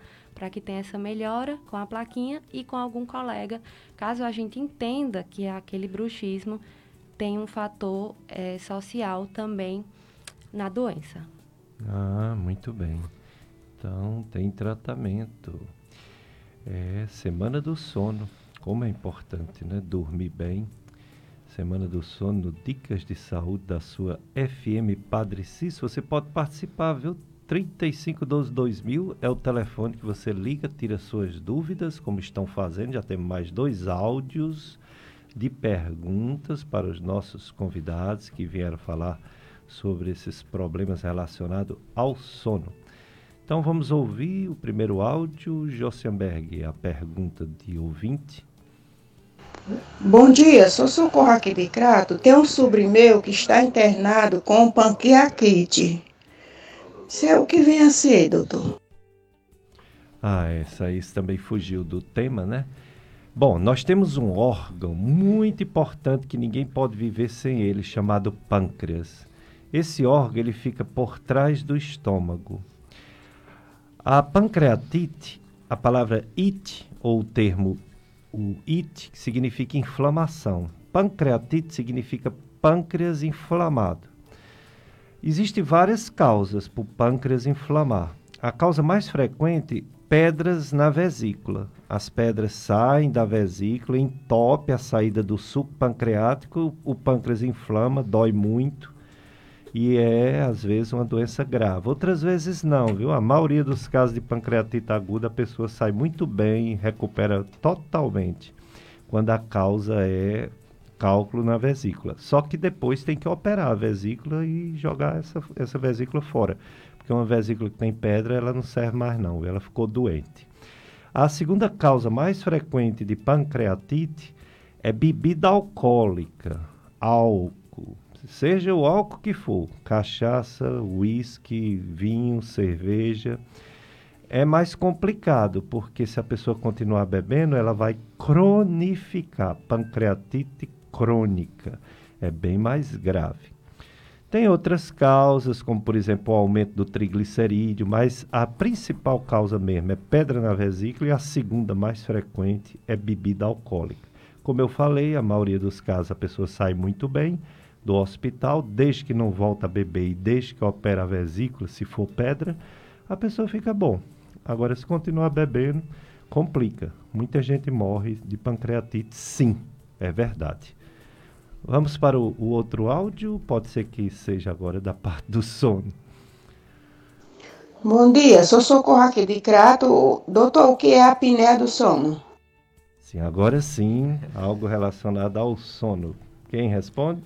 para que tenha essa melhora com a plaquinha e com algum colega, caso a gente entenda que aquele bruxismo tem um fator eh, social também na doença. Ah, muito bem. Então, tem tratamento. É, Semana do Sono. Como é importante, né? Dormir bem. Semana do Sono, Dicas de Saúde da sua FM Padre Cício. Você pode participar, viu? 3512-2000 é o telefone que você liga, tira suas dúvidas, como estão fazendo. Já temos mais dois áudios de perguntas para os nossos convidados que vieram falar sobre esses problemas relacionados ao sono. Então vamos ouvir o primeiro áudio, Jossenberg, a pergunta de ouvinte. Bom dia, sou Socorro Crato. Tem um sobrinho meu que está internado com panqueaquite. É o que vem a ser, doutor? Ah, essa aí também fugiu do tema, né? Bom, nós temos um órgão muito importante que ninguém pode viver sem ele, chamado pâncreas. Esse órgão ele fica por trás do estômago. A pancreatite, a palavra it, ou o termo o it, significa inflamação. Pancreatite significa pâncreas inflamado. Existem várias causas para o pâncreas inflamar. a causa mais frequente, pedras na vesícula. As pedras saem da vesícula, entope a saída do suco pancreático, o pâncreas inflama, dói muito e é às vezes uma doença grave. Outras vezes não, viu? A maioria dos casos de pancreatite aguda a pessoa sai muito bem recupera totalmente quando a causa é cálculo na vesícula. Só que depois tem que operar a vesícula e jogar essa, essa vesícula fora. Porque uma vesícula que tem pedra, ela não serve mais não, ela ficou doente. A segunda causa mais frequente de pancreatite é bebida alcoólica, álcool, seja o álcool que for, cachaça, uísque, vinho, cerveja. É mais complicado, porque se a pessoa continuar bebendo, ela vai cronificar, pancreatite crônica. É bem mais grave. Tem outras causas, como por exemplo o aumento do triglicerídeo, mas a principal causa mesmo é pedra na vesícula e a segunda mais frequente é bebida alcoólica. Como eu falei, a maioria dos casos a pessoa sai muito bem do hospital, desde que não volta a beber e desde que opera a vesícula, se for pedra, a pessoa fica bom. Agora, se continuar bebendo, complica. Muita gente morre de pancreatite, sim, é verdade. Vamos para o, o, outro áudio, pode ser que seja agora da parte do sono. Bom dia, sou Socorro aqui de Crato. Doutor, o que é a apneia do sono? Sim, agora sim, algo relacionado ao sono. Quem responde?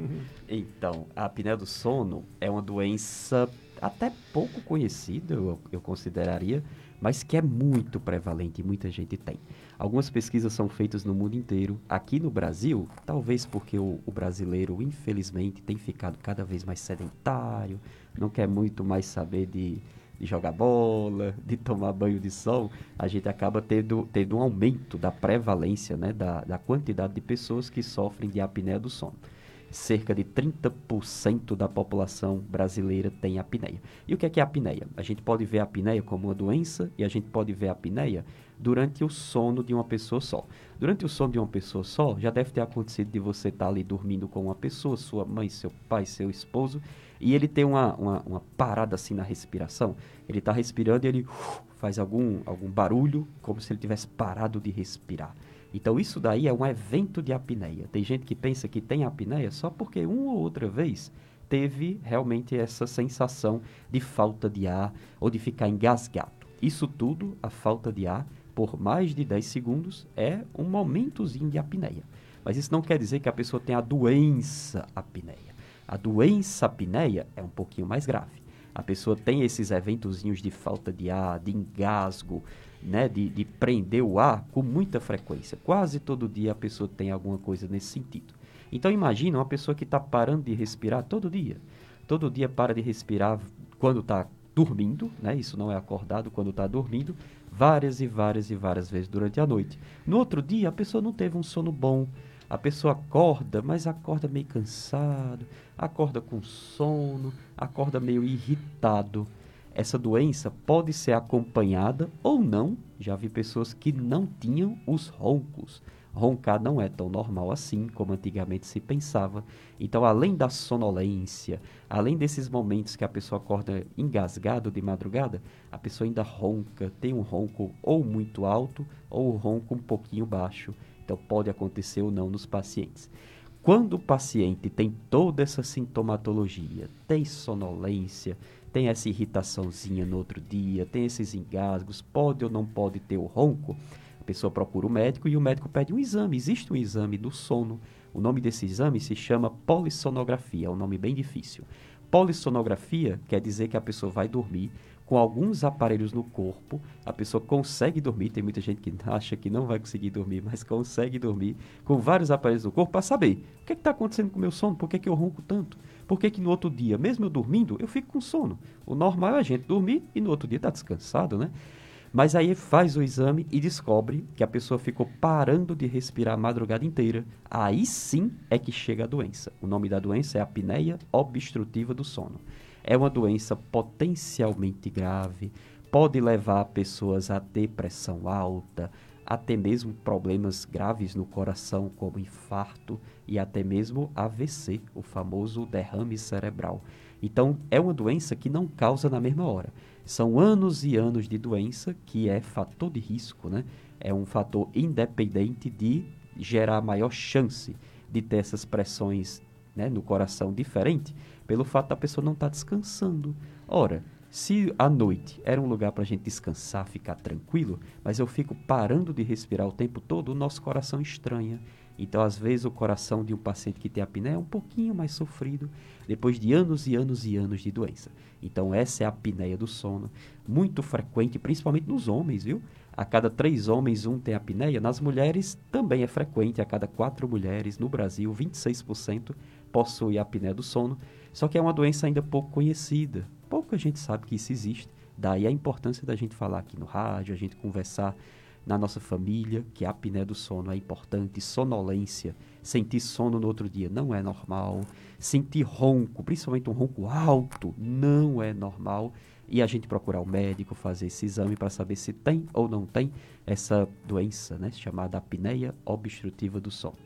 então, a apneia do sono é uma doença até pouco conhecida, eu, eu consideraria, mas que é muito prevalente e muita gente tem. Algumas pesquisas são feitas no mundo inteiro. Aqui no Brasil, talvez porque o, o, brasileiro, infelizmente, tem ficado cada vez mais sedentário, não quer muito mais saber de, de jogar bola, de tomar banho de sol, a gente acaba tendo, tendo um aumento da prevalência, né, da, da quantidade de pessoas que sofrem de apneia do sono cerca de 30% da população brasileira tem apneia. E o que é, que é apneia? A gente pode ver a apneia como uma doença e a gente pode ver a apneia durante o sono de uma pessoa só. Durante o sono de uma pessoa só, já deve ter acontecido de você estar ali dormindo com uma pessoa, sua mãe, seu pai, seu esposo, e ele tem uma, uma, uma parada assim na respiração. Ele está respirando e ele uh, faz algum, algum barulho, como se ele tivesse parado de respirar. Então isso daí é um evento de apneia. Tem gente que pensa que tem apneia só porque uma ou outra vez teve realmente essa sensação de falta de ar ou de ficar engasgado. Isso tudo, a falta de ar, por mais de 10 segundos, é um momentozinho de apneia. Mas isso não quer dizer que a pessoa tem a doença apneia. A doença apneia é um pouquinho mais grave. A pessoa tem esses eventozinhos de falta de ar, de engasgo, né, de, de prender o ar com muita frequência. Quase todo dia a pessoa tem alguma coisa nesse sentido. Então imagina uma pessoa que está parando de respirar todo dia. Todo dia para de respirar quando está dormindo, né? Isso não é acordado quando está dormindo, várias e várias e várias vezes durante a noite. No outro dia a pessoa não teve um sono bom. A pessoa acorda, mas acorda meio cansado, acorda com sono, acorda meio irritado. Essa doença pode ser acompanhada ou não. Já vi pessoas que não tinham os roncos. Roncar não é tão normal assim como antigamente se pensava. Então, além da sonolência, além desses momentos que a pessoa acorda engasgado de madrugada, a pessoa ainda ronca, tem um ronco ou muito alto ou um ronco um pouquinho baixo. Então, pode acontecer ou não nos pacientes. Quando o paciente tem toda essa sintomatologia, tem sonolência, tem essa irritaçãozinha no outro dia, tem esses engasgos, pode ou não pode ter o ronco, pessoa procura o médico e o médico pede um exame. Existe um exame do sono. O nome desse exame se chama polissonografia, é um nome bem difícil. Polissonografia quer dizer que a pessoa vai dormir com alguns aparelhos no corpo, a pessoa consegue dormir. Tem muita gente que acha que não vai conseguir dormir, mas consegue dormir com vários aparelhos no corpo para saber o que é está acontecendo com o meu sono, por que, é que eu ronco tanto. Por que, que no outro dia, mesmo eu dormindo, eu fico com sono? O normal é a gente dormir e no outro dia tá descansado, né? Mas aí faz o exame e descobre que a pessoa ficou parando de respirar a madrugada inteira. Aí sim é que chega a doença. O nome da doença é apneia obstrutiva do sono. É uma doença potencialmente grave, pode levar pessoas a ter pressão alta, até mesmo problemas graves no coração, como infarto e até mesmo AVC, o famoso derrame cerebral. Então, é uma doença que não causa na mesma hora. São anos e anos de doença que é fator de risco, né? É um fator independente de gerar maior chance de ter essas pressões né, no coração diferente pelo fato da pessoa não estar descansando. Ora, se a noite era um lugar para a gente descansar, ficar tranquilo, mas eu fico parando de respirar o tempo todo, o nosso coração estranha. Então, às vezes, o coração de um paciente que tem apneia é um pouquinho mais sofrido depois de anos e anos e anos de doença. Então, essa é a apneia do sono, muito frequente, principalmente nos homens, viu? A cada três homens, um tem apneia. Nas mulheres, também é frequente. A cada quatro mulheres, no Brasil, 26% possui apneia do sono. Só que é uma doença ainda pouco conhecida. Pouca gente sabe que isso existe. Daí a importância da gente falar aqui no rádio, a gente conversar na nossa família, que a apneia do sono é importante, sonolência, sentir sono no outro dia não é normal, sentir ronco, principalmente um ronco alto, não é normal, e a gente procurar o médico, fazer esse exame para saber se tem ou não tem essa doença, né, chamada apneia obstrutiva do sono.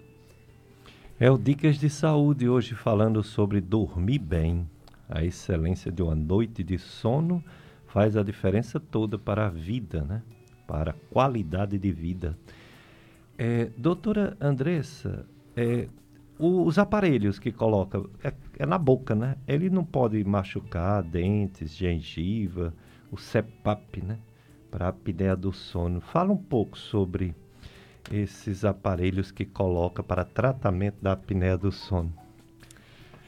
É o Dicas de Saúde hoje falando sobre dormir bem. A excelência de uma noite de sono faz a diferença toda para a vida, né? Para qualidade de vida. É, doutora Andressa, é, os aparelhos que coloca é, é na boca, né? Ele não pode machucar dentes, gengiva, o CEPAP, né? Para a apneia do sono. Fala um pouco sobre esses aparelhos que coloca para tratamento da apneia do sono.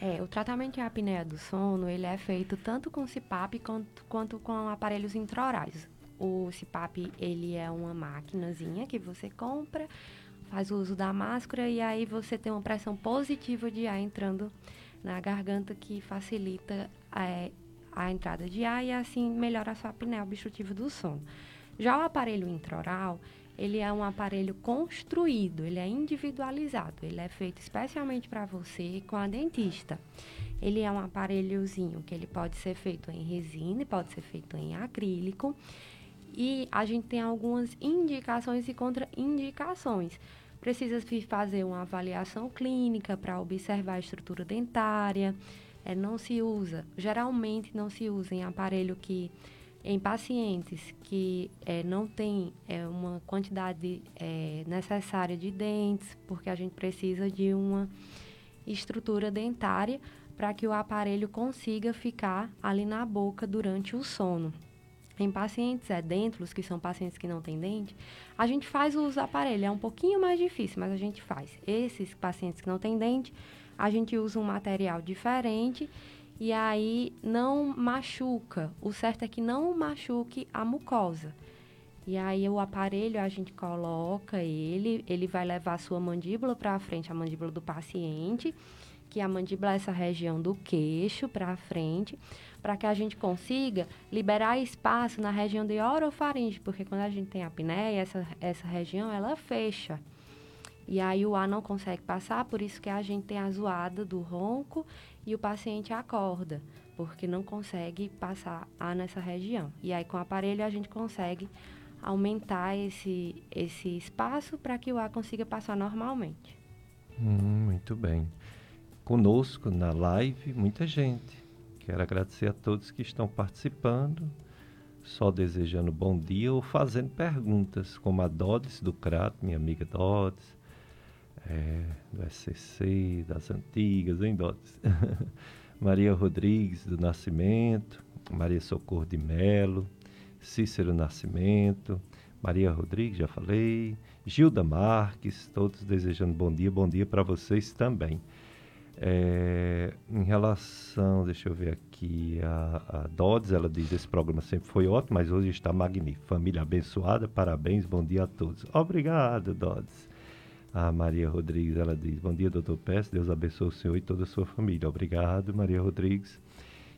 É, o tratamento de apneia do sono, ele é feito tanto com CPAP quanto, quanto com aparelhos intraorais. O CPAP, ele é uma maquinazinha que você compra, faz o uso da máscara e aí você tem uma pressão positiva de ar entrando na garganta que facilita é, a entrada de ar e assim melhora a sua apneia obstrutiva do sono. Já o aparelho intraoral, ele é um aparelho construído, ele é individualizado, ele é feito especialmente para você com a dentista. Ele é um aparelhozinho que ele pode ser feito em resina pode ser feito em acrílico. E a gente tem algumas indicações e contraindicações. Precisa se fazer uma avaliação clínica para observar a estrutura dentária. É, não se usa, geralmente não se usa em aparelho que em pacientes que é, não tem é, uma quantidade é, necessária de dentes, porque a gente precisa de uma estrutura dentária para que o aparelho consiga ficar ali na boca durante o sono. Em pacientes edêntulos, que são pacientes que não têm dente, a gente faz o do aparelho. É um pouquinho mais difícil, mas a gente faz. Esses pacientes que não têm dente, a gente usa um material diferente e aí não machuca. O certo é que não machuque a mucosa. E aí o aparelho a gente coloca ele, ele vai levar a sua mandíbula para frente, a mandíbula do paciente, que a mandíbula é essa região do queixo para frente, para que a gente consiga liberar espaço na região de orofaringe, porque quando a gente tem apneia, essa, essa região ela fecha. E aí o ar não consegue passar, por isso que a gente tem a zoada do ronco e o paciente acorda, porque não consegue passar ar nessa região. E aí com o aparelho a gente consegue aumentar esse, esse espaço para que o ar consiga passar normalmente. Hum, muito bem. Conosco na live, muita gente. Quero agradecer a todos que estão participando, só desejando bom dia ou fazendo perguntas, como a Dodes do Crato, minha amiga Dodes, é, do SCC, das antigas, hein, Dodes? Maria Rodrigues do Nascimento, Maria Socorro de Melo, Cícero Nascimento, Maria Rodrigues, já falei, Gilda Marques, todos desejando bom dia, bom dia para vocês também. É, em relação, deixa eu ver aqui, a, a Dodds, ela diz: esse programa sempre foi ótimo, mas hoje está magnífico. Família abençoada, parabéns, bom dia a todos. Obrigado, Dodds. A Maria Rodrigues, ela diz: Bom dia, doutor Pérez, Deus abençoe o senhor e toda a sua família. Obrigado, Maria Rodrigues.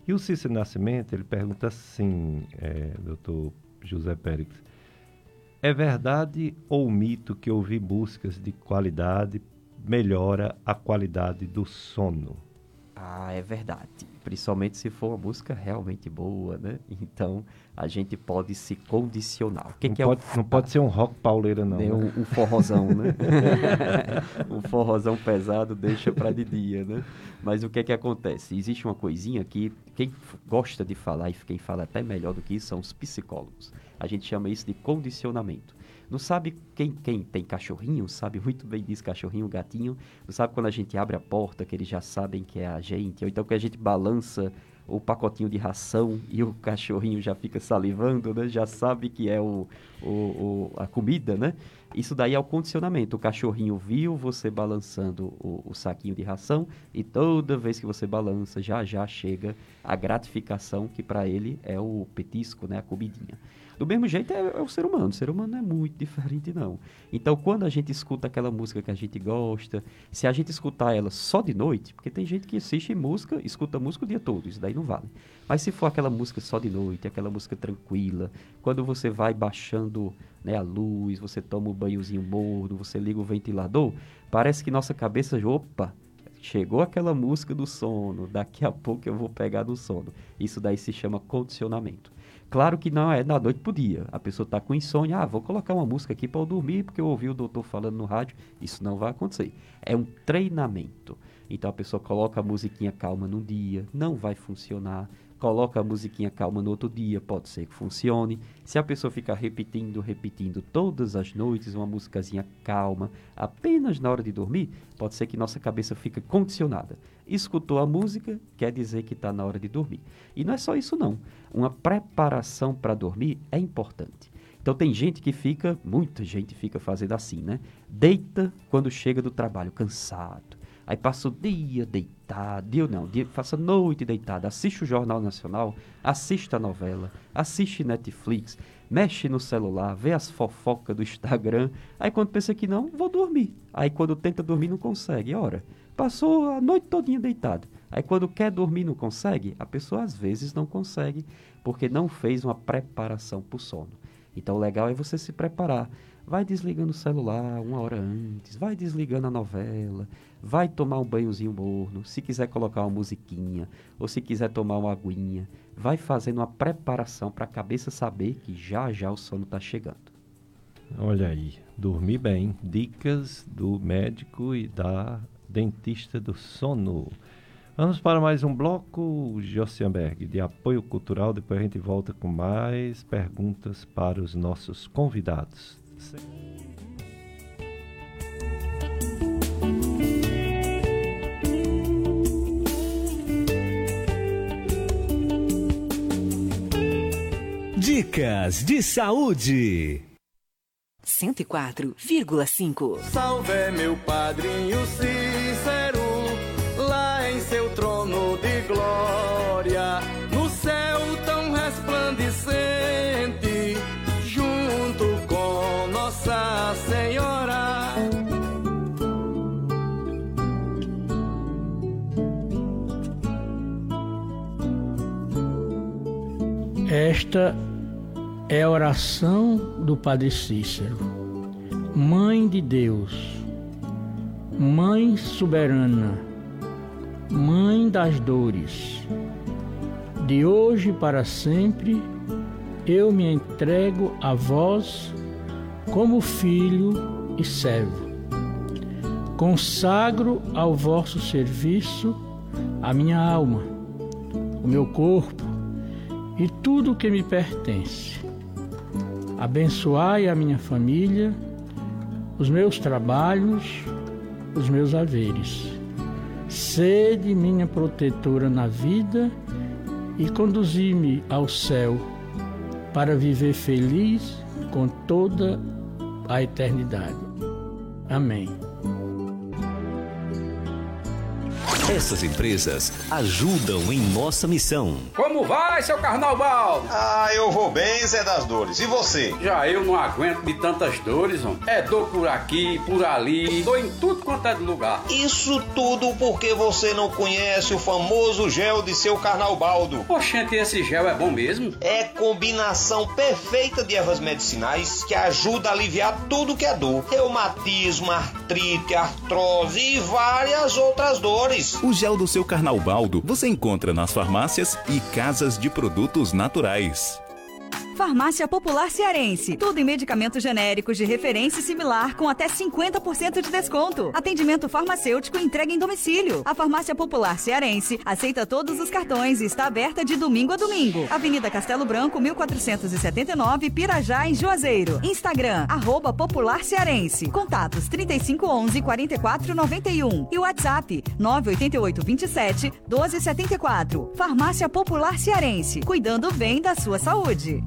E o Cícero Nascimento, ele pergunta assim, é, doutor José Pérez: É verdade ou mito que ouvir músicas de qualidade melhora a qualidade do sono? Ah, é verdade. Principalmente se for uma música realmente boa, né? Então a gente pode se condicionar. O que não, que pode, é o... não pode ser um rock pauleira, não. Nem né? um, um forrozão, né? um forrozão pesado deixa para de dia, né? Mas o que é que acontece? Existe uma coisinha que quem gosta de falar e quem fala até melhor do que isso são os psicólogos. A gente chama isso de condicionamento. Não sabe quem, quem tem cachorrinho, sabe muito bem disso, cachorrinho, gatinho. Não sabe quando a gente abre a porta que eles já sabem que é a gente, ou então que a gente balança o pacotinho de ração e o cachorrinho já fica salivando, né? Já sabe que é o, o, o- a comida, né? Isso daí é o condicionamento. O cachorrinho viu você balançando o, o saquinho de ração e toda vez que você balança, já já chega a gratificação que para ele é o petisco, né? A comidinha. Do mesmo jeito é, é o ser humano. O ser humano não é muito diferente, não. Então, quando a gente escuta aquela música que a gente gosta, se a gente escutar ela só de noite, porque tem gente que assiste música, escuta música o dia todo, isso daí não vale. Mas se for aquela música só de noite, aquela música tranquila, quando você vai baixando né, a luz, você toma um banhozinho morno, você liga o ventilador, parece que nossa cabeça, opa, chegou aquela música do sono, daqui a pouco eu vou pegar no sono. Isso daí se chama condicionamento. Claro que não é da noite pro dia. A pessoa está com insônia, ah, vou colocar uma música aqui para eu dormir porque eu ouvi o doutor falando no rádio. Isso não vai acontecer. É um treinamento. Então a pessoa coloca a musiquinha calma num dia, não vai funcionar. Coloca a musiquinha calma no outro dia, pode ser que funcione. Se a pessoa ficar repetindo, repetindo todas as noites uma musicazinha calma, apenas na hora de dormir, pode ser que nossa cabeça fique condicionada. Escutou a música, quer dizer que está na hora de dormir. E não é só isso não. Uma preparação para dormir é importante. Então tem gente que fica, muita gente fica fazendo assim, né? Deita quando chega do trabalho, cansado. Aí passa o dia deitado, dia não, dia, passa a noite deitado, assiste o Jornal Nacional, assiste a novela, assiste Netflix, mexe no celular, vê as fofocas do Instagram. Aí quando pensa que não, vou dormir. Aí quando tenta dormir não consegue. Ora, passou a noite todinha deitado. Aí quando quer dormir não consegue, a pessoa às vezes não consegue porque não fez uma preparação para o sono. Então o legal é você se preparar. Vai desligando o celular uma hora antes, vai desligando a novela, vai tomar um banhozinho morno, se quiser colocar uma musiquinha, ou se quiser tomar uma aguinha, vai fazendo uma preparação para a cabeça saber que já já o sono está chegando. Olha aí, dormir bem. Dicas do médico e da dentista do sono. Vamos para mais um bloco, Josianberg, de apoio cultural. Depois a gente volta com mais perguntas para os nossos convidados. Dicas de saúde. 104,5. Salve meu padrinho Cícero, lá em seu trono de glória, no céu tão resplandecente, junto com Nossa Senhora. Esta é a oração do Padre Cícero. Mãe de Deus, Mãe soberana, Mãe das dores, de hoje para sempre eu me entrego a vós como filho e servo. Consagro ao vosso serviço a minha alma, o meu corpo, e tudo que me pertence. Abençoai a minha família, os meus trabalhos, os meus haveres. Sede minha protetora na vida e conduzi-me ao céu para viver feliz com toda a eternidade. Amém. Essas empresas ajudam em nossa missão. Como vai, seu Carnaval? Ah, eu vou bem, Zé das Dores. E você? Já eu não aguento de tantas dores, homem. É dor por aqui, por ali, dor em tudo quanto é de lugar. Isso tudo porque você não conhece o famoso gel de seu Carnalbaldo. Oxente, esse gel é bom mesmo? É combinação perfeita de ervas medicinais que ajuda a aliviar tudo que é dor. Reumatismo, artrite, artrose e várias outras dores. O gel do seu Carnaubaldo você encontra nas farmácias e casas de produtos naturais. Farmácia Popular Cearense. Tudo em medicamentos genéricos de referência similar com até 50% de desconto. Atendimento farmacêutico entrega em domicílio. A Farmácia Popular Cearense aceita todos os cartões e está aberta de domingo a domingo. Avenida Castelo Branco, 1479, Pirajá, em Juazeiro. Instagram, arroba Popular Cearense. Contatos 3511 4491 e WhatsApp 988 27 1274. Farmácia Popular Cearense. Cuidando bem da sua saúde.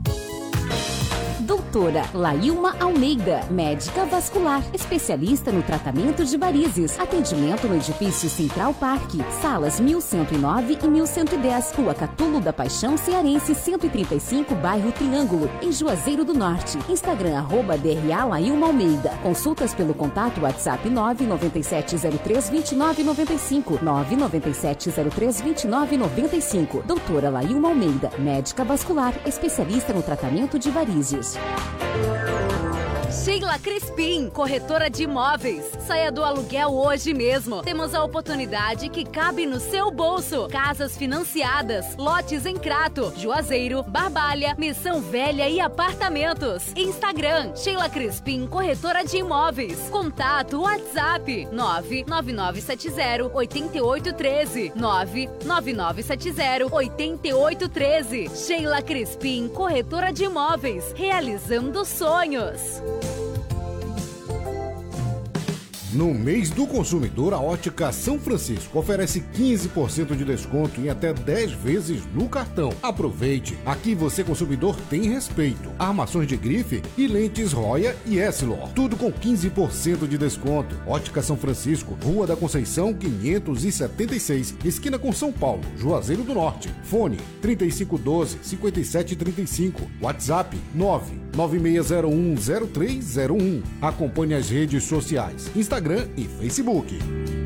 Doutora Lailma Almeida, médica vascular, especialista no tratamento de varizes. Atendimento no edifício Central Parque, salas 1109 e 1110, Rua Catulo da Paixão Cearense 135, bairro Triângulo, em Juazeiro do Norte. Instagram arroba DRA Lailma Almeida. Consultas pelo contato WhatsApp 997032995, 997032995. Doutora Lailma Almeida, médica vascular, especialista no tratamento de varizes. Thank you. Sheila Crispim, corretora de imóveis. Saia do aluguel hoje mesmo. Temos a oportunidade que cabe no seu bolso. Casas financiadas, lotes em Crato, Juazeiro, Barbalha, Missão Velha e apartamentos. Instagram, Sheila Crispim, corretora de imóveis. Contato WhatsApp 99970 8813 99970 8813. Sheila Crispim, corretora de imóveis, realizando sonhos. No mês do consumidor, a Ótica São Francisco oferece 15% de desconto em até 10 vezes no cartão. Aproveite! Aqui você, consumidor, tem respeito. Armações de grife e lentes Roya e Essilor. Tudo com 15% de desconto. Ótica São Francisco, Rua da Conceição, 576, esquina com São Paulo, Juazeiro do Norte. Fone 3512-5735. WhatsApp 996010301. Acompanhe as redes sociais. Instagram e Facebook.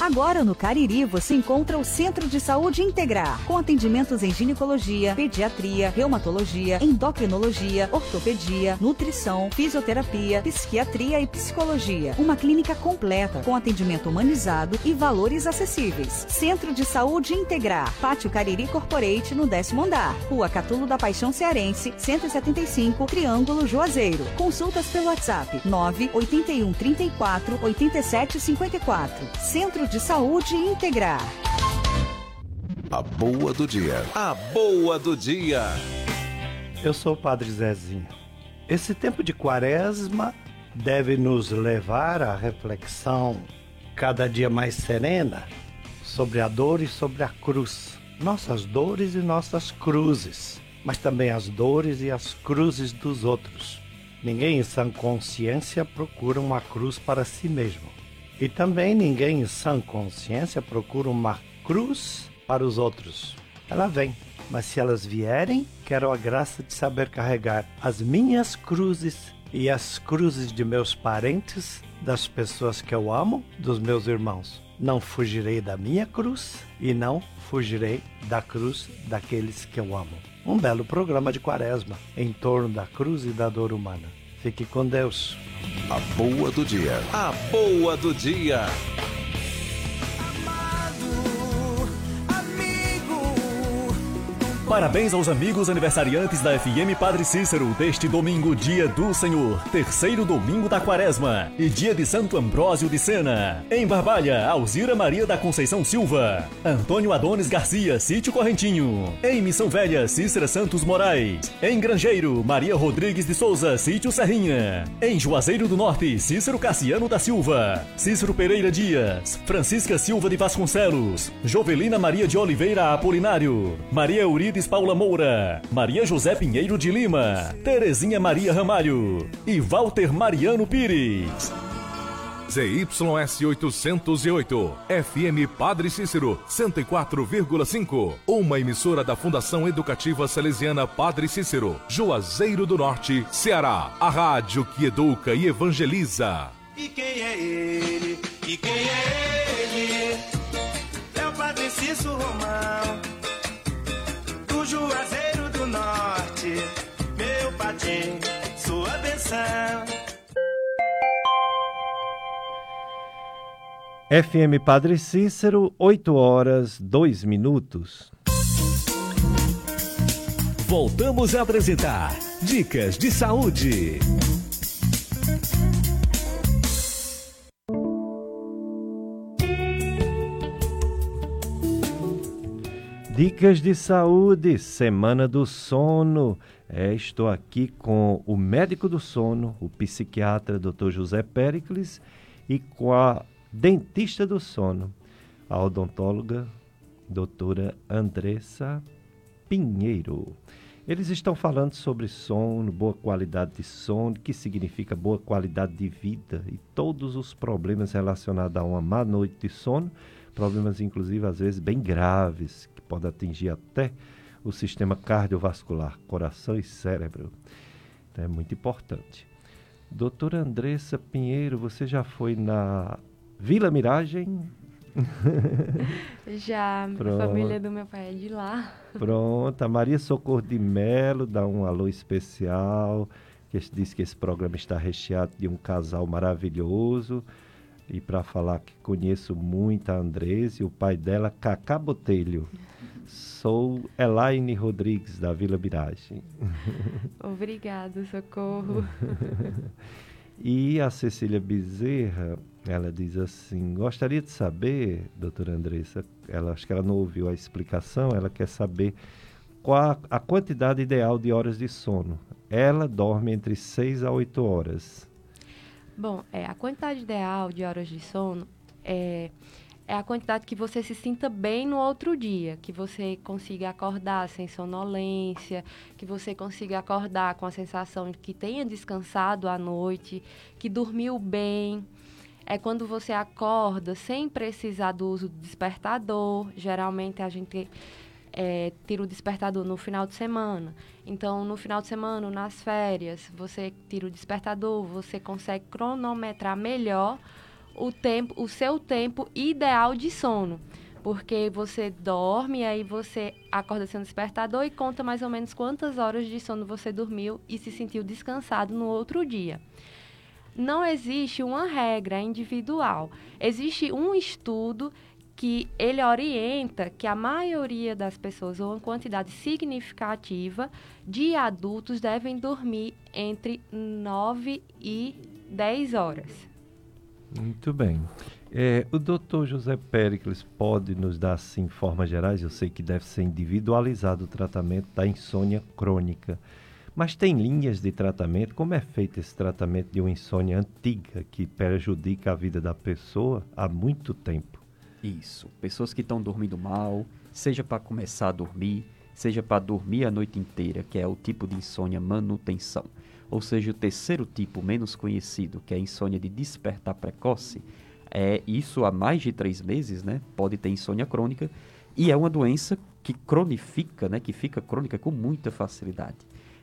Agora no Cariri você encontra o Centro de Saúde Integrar, com atendimentos em ginecologia, pediatria, reumatologia, endocrinologia, ortopedia, nutrição, fisioterapia, psiquiatria e psicologia. Uma clínica completa com atendimento humanizado e valores acessíveis. Centro de Saúde Integrar, Pátio Cariri Corporate no décimo andar, Rua Catulo da Paixão Cearense, 175, Triângulo Juazeiro. Consultas pelo WhatsApp 981 34 87 54. Centro de Saúde Integrar. A boa do dia. A boa do dia. Eu sou o Padre Zezinho. Esse tempo de quaresma deve nos levar à reflexão cada dia mais serena sobre a dor e sobre a cruz. Nossas dores e nossas cruzes, mas também as dores e as cruzes dos outros. Ninguém em sã consciência procura uma cruz para si mesmo. E também ninguém em sã consciência procura uma cruz para os outros. Ela vem, mas se elas vierem, quero a graça de saber carregar as minhas cruzes e as cruzes de meus parentes, das pessoas que eu amo, dos meus irmãos. Não fugirei da minha cruz e não fugirei da cruz daqueles que eu amo. Um belo programa de quaresma em torno da cruz e da dor humana. Fique com Deus. A boa do dia. A boa do dia. Parabéns aos amigos aniversariantes da FM Padre Cícero deste domingo, dia do Senhor, terceiro domingo da quaresma e dia de Santo Ambrósio de Sena. Em Barbalha, Alzira Maria da Conceição Silva, Antônio Adonis Garcia, Sítio Correntinho. Em Missão Velha, Cícera Santos Moraes. Em Grangeiro, Maria Rodrigues de Souza, Sítio Serrinha. Em Juazeiro do Norte, Cícero Cassiano da Silva. Cícero Pereira Dias, Francisca Silva de Vasconcelos, Jovelina Maria de Oliveira Apolinário, Maria Paula Moura, Maria José Pinheiro de Lima, Terezinha Maria Ramalho e Walter Mariano Pires. ZYS 808, FM Padre Cícero, 104,5. Uma emissora da Fundação Educativa Salesiana Padre Cícero, Juazeiro do Norte, Ceará. A rádio que educa e evangeliza. E quem é ele? E quem é ele? É o Padre Cícero Romão, Juazeiro do Norte. Meu patim, sua benção. FM Padre Cícero, 8 horas, 2 minutos. Voltamos a apresentar Dicas de Saúde. Dicas de saúde, semana do sono. É, estou aqui com o médico do sono, o psiquiatra Dr. José Pericles, e com a dentista do sono, a odontóloga doutora Andressa Pinheiro. Eles estão falando sobre sono, boa qualidade de sono, que significa boa qualidade de vida e todos os problemas relacionados a uma má noite de sono, problemas inclusive às vezes bem graves, que podem atingir até o sistema cardiovascular, coração e cérebro. Então é muito importante. Doutora Andressa Pinheiro, você já foi na Vila Miragem? Já, Pronto. a família do meu pai é de lá. Pronto, a Maria Socorro de Melo dá um alô especial, que diz que esse programa está recheado de um casal maravilhoso. E para falar que conheço muito a Andresa e o pai dela, Cacá Botelho. Sou Elaine Rodrigues, da Vila Miragem. Obrigado, socorro. E a Cecília Bezerra, ela diz assim: gostaria de saber, doutora Andressa, ela, acho que ela não ouviu a explicação, ela quer saber qual a, a quantidade ideal de horas de sono. Ela dorme entre 6 a 8 horas. Bom, é, a quantidade ideal de horas de sono é, é a quantidade que você se sinta bem no outro dia, que você consiga acordar sem sonolência, que você consiga acordar com a sensação de que tenha descansado à noite, que dormiu bem. É quando você acorda sem precisar do uso do despertador. Geralmente a gente é, tira o despertador no final de semana. Então, no final de semana, nas férias, você tira o despertador, você consegue cronometrar melhor o tempo, o seu tempo ideal de sono. Porque você dorme, aí você acorda sem o despertador e conta mais ou menos quantas horas de sono você dormiu e se sentiu descansado no outro dia. Não existe uma regra individual. Existe um estudo que ele orienta que a maioria das pessoas, ou uma quantidade significativa de adultos, devem dormir entre 9 e 10 horas. Muito bem. É, o doutor José Pericles pode nos dar, assim, formas gerais, eu sei que deve ser individualizado o tratamento da insônia crônica, mas tem linhas de tratamento? Como é feito esse tratamento de uma insônia antiga que prejudica a vida da pessoa há muito tempo? Isso. Pessoas que estão dormindo mal, seja para começar a dormir, seja para dormir a noite inteira, que é o tipo de insônia manutenção. Ou seja, o terceiro tipo menos conhecido, que é a insônia de despertar precoce, é isso há mais de três meses, né? Pode ter insônia crônica e é uma doença que cronifica, né? Que fica crônica com muita facilidade.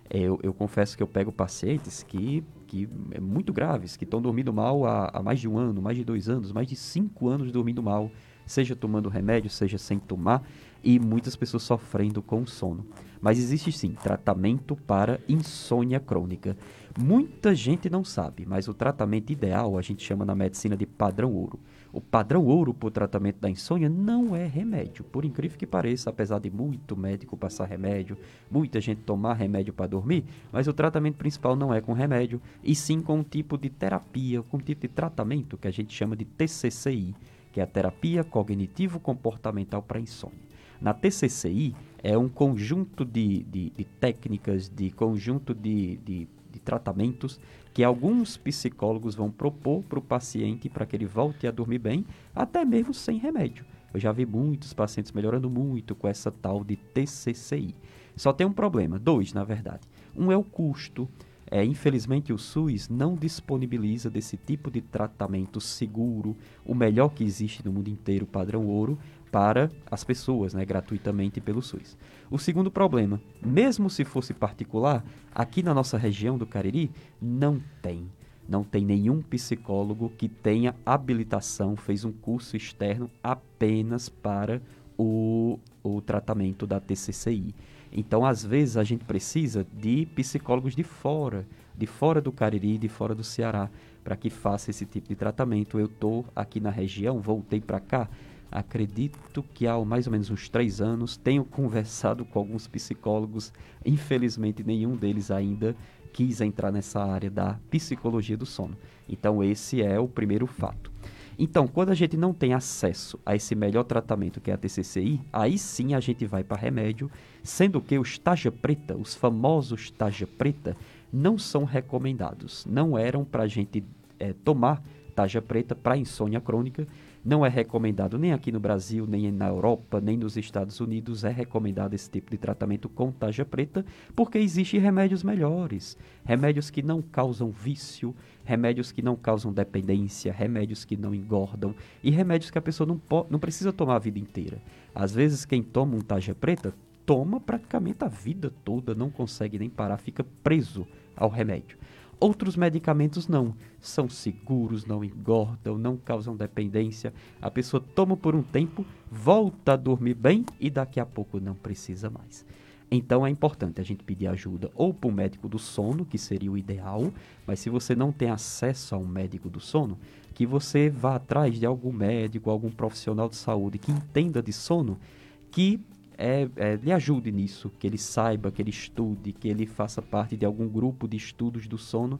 É, eu, eu confesso que eu pego pacientes que, que é muito graves, que estão dormindo mal há, há mais de um ano, mais de dois anos, mais de cinco anos dormindo mal, seja tomando remédio, seja sem tomar, e muitas pessoas sofrendo com sono. Mas existe sim tratamento para insônia crônica. Muita gente não sabe, mas o tratamento ideal a gente chama na medicina de padrão ouro. O padrão ouro para o tratamento da insônia não é remédio, por incrível que pareça, apesar de muito médico passar remédio, muita gente tomar remédio para dormir, mas o tratamento principal não é com remédio, e sim com um tipo de terapia, com um tipo de tratamento que a gente chama de TCCI, que é a terapia cognitivo-comportamental para insônia. Na TCCI é um conjunto de, de, de técnicas, de conjunto de, de, de tratamentos que alguns psicólogos vão propor para o paciente para que ele volte a dormir bem, até mesmo sem remédio. Eu já vi muitos pacientes melhorando muito com essa tal de TCCI. Só tem um problema, dois na verdade. Um é o custo. É, infelizmente, o SUS não disponibiliza desse tipo de tratamento seguro, o melhor que existe no mundo inteiro, padrão ouro, para as pessoas, né, gratuitamente pelo SUS. O segundo problema, mesmo se fosse particular, aqui na nossa região do Cariri, não tem. Não tem nenhum psicólogo que tenha habilitação, fez um curso externo apenas para o, o tratamento da TCCI. Então, às vezes, a gente precisa de psicólogos de fora, de fora do Cariri, de fora do Ceará, para que faça esse tipo de tratamento. Eu estou aqui na região, voltei para cá, acredito que há mais ou menos uns três anos, tenho conversado com alguns psicólogos, infelizmente nenhum deles ainda quis entrar nessa área da psicologia do sono. Então esse é o primeiro fato. Então, quando a gente não tem acesso a esse melhor tratamento que é a TCCI, aí sim a gente vai para remédio, sendo que os taja preta, os famosos taja preta, não são recomendados. Não eram para a gente é, tomar taja preta para insônia crônica. Não é recomendado nem aqui no Brasil, nem na Europa, nem nos Estados Unidos é recomendado esse tipo de tratamento com taja preta, porque existem remédios melhores, remédios que não causam vício, remédios que não causam dependência, remédios que não engordam e remédios que a pessoa não, não precisa tomar a vida inteira. Às vezes quem toma um taja preta toma praticamente a vida toda, não consegue nem parar, fica preso ao remédio. Outros medicamentos não, são seguros, não engordam, não causam dependência. A pessoa toma por um tempo, volta a dormir bem e daqui a pouco não precisa mais. Então é importante a gente pedir ajuda ou para um médico do sono, que seria o ideal, mas se você não tem acesso a um médico do sono, que você vá atrás de algum médico, algum profissional de saúde que entenda de sono, que é, é, lhe ajude nisso, que ele saiba, que ele estude, que ele faça parte de algum grupo de estudos do sono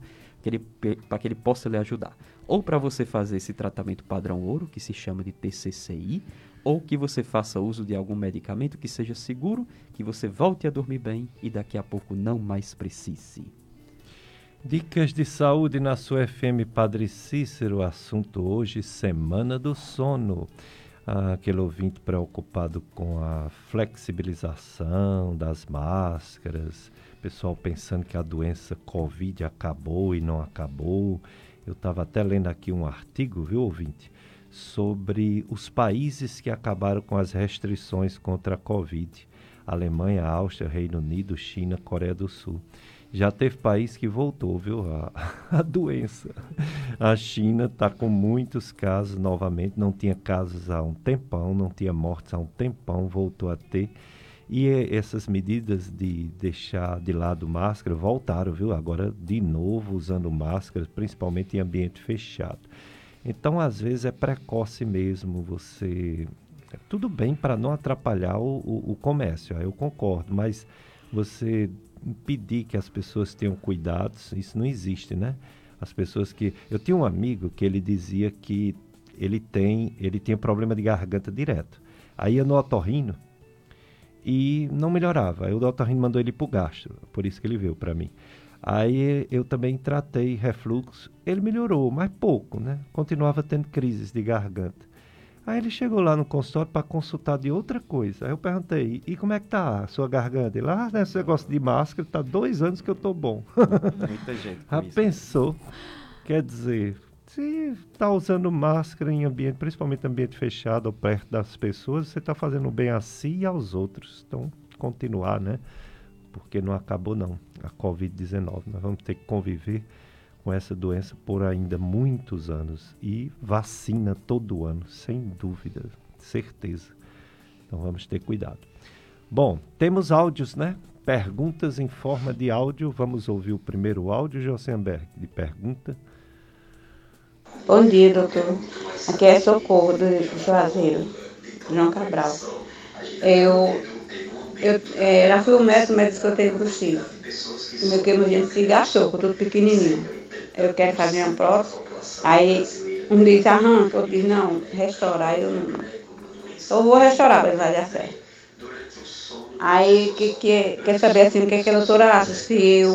para que ele possa lhe ajudar. Ou para você fazer esse tratamento padrão ouro, que se chama de TCCI, ou que você faça uso de algum medicamento que seja seguro, que você volte a dormir bem e daqui a pouco não mais precise. Dicas de saúde na sua FM Padre Cícero, assunto hoje, Semana do Sono aquele ouvinte preocupado com a flexibilização das máscaras, pessoal pensando que a doença Covid acabou e não acabou. Eu estava até lendo aqui um artigo, viu, ouvinte, sobre os países que acabaram com as restrições contra a Covid: Alemanha, Áustria, Reino Unido, China, Coreia do Sul. Já teve país que voltou, viu, a, a doença. A China está com muitos casos novamente, não tinha casos há um tempão, não tinha mortes há um tempão, voltou a ter. E essas medidas de deixar de lado máscara voltaram, viu? Agora de novo usando máscara, principalmente em ambiente fechado. Então, às vezes é precoce mesmo você. Tudo bem para não atrapalhar o, o, o comércio, eu concordo, mas você impedir que as pessoas tenham cuidados, isso não existe, né? As pessoas que. Eu tinha um amigo que ele dizia que ele tem, ele tinha problema de garganta direto. Aí ia no otorrino e não melhorava. Aí o otorrino mandou ele para o gastro, por isso que ele veio para mim. Aí eu também tratei refluxo, ele melhorou, mas pouco, né? Continuava tendo crises de garganta. Aí ele chegou lá no consultório para consultar de outra coisa. Aí eu perguntei, e como é que tá a sua garganta? Ele, ah, nesse negócio de máscara, tá dois anos que eu tô bom. Muita gente. Já isso, pensou? Né? Quer dizer, se está usando máscara em ambiente, principalmente ambiente fechado ou perto das pessoas, você está fazendo bem a si e aos outros. Então, continuar, né? Porque não acabou não, a Covid-19. Nós vamos ter que conviver com essa doença por ainda muitos anos e vacina todo ano, sem dúvida, certeza. Então vamos ter cuidado. Bom, temos áudios, né? Perguntas em forma de áudio. Vamos ouvir o primeiro áudio, Josenberg, de pergunta. Bom dia, doutor. Aqui é Socorro do Juazeiro, João Cabral. Eu, eu é, já fui o médico, médico que eu tenho possível. O meu queimogênio se gastou, com tudo pequenininho eu quero fazer um próximo. Aí um diz arranca, outro diz não, restaurar, eu não. Eu vou restaurar, mas vai dar certo. Aí que, que, quer saber assim, o que, que a doutora acha? Se eu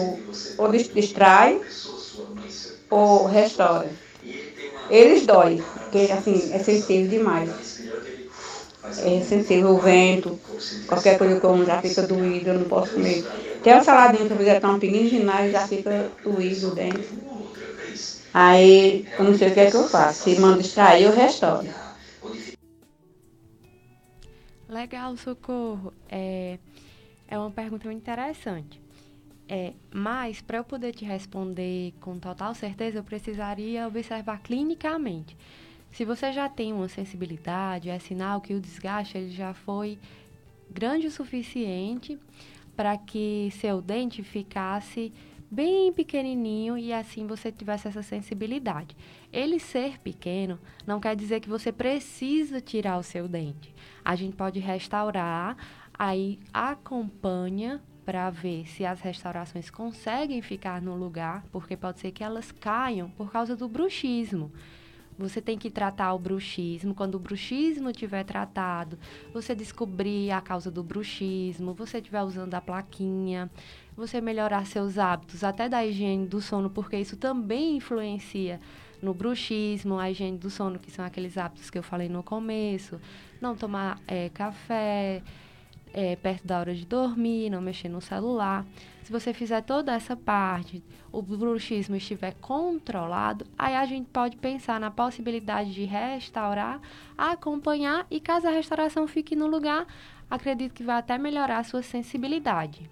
ou distrai ou restaura. Eles dói, porque assim, é sensível demais. É sensível o vento, qualquer coisa que eu como já fica doído, eu não posso comer. Tem uma saladinha que eu fizer tão pequenininho já fica doído dentro. Aí eu não sei o que é que eu faço. Se manda extrair, eu restauro. Legal, socorro. É, é uma pergunta muito interessante. É, mas, para eu poder te responder com total certeza, eu precisaria observar clinicamente. Se você já tem uma sensibilidade, é sinal que o desgaste ele já foi grande o suficiente para que seu dente ficasse bem pequenininho e assim você tivesse essa sensibilidade. Ele ser pequeno não quer dizer que você precisa tirar o seu dente. A gente pode restaurar, aí acompanha para ver se as restaurações conseguem ficar no lugar, porque pode ser que elas caiam por causa do bruxismo. Você tem que tratar o bruxismo. Quando o bruxismo tiver tratado, você descobrir a causa do bruxismo, você estiver usando a plaquinha, você melhorar seus hábitos, até da higiene do sono, porque isso também influencia no bruxismo, a higiene do sono, que são aqueles hábitos que eu falei no começo. Não tomar é, café é, perto da hora de dormir, não mexer no celular. Se você fizer toda essa parte, o bruxismo estiver controlado, aí a gente pode pensar na possibilidade de restaurar, acompanhar e caso a restauração fique no lugar, acredito que vai até melhorar a sua sensibilidade.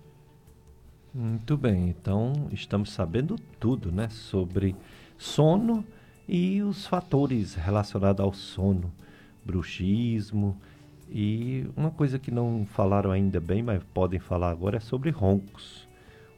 Muito bem, então estamos sabendo tudo, né, sobre sono e os fatores relacionados ao sono, bruxismo e uma coisa que não falaram ainda bem, mas podem falar agora é sobre roncos.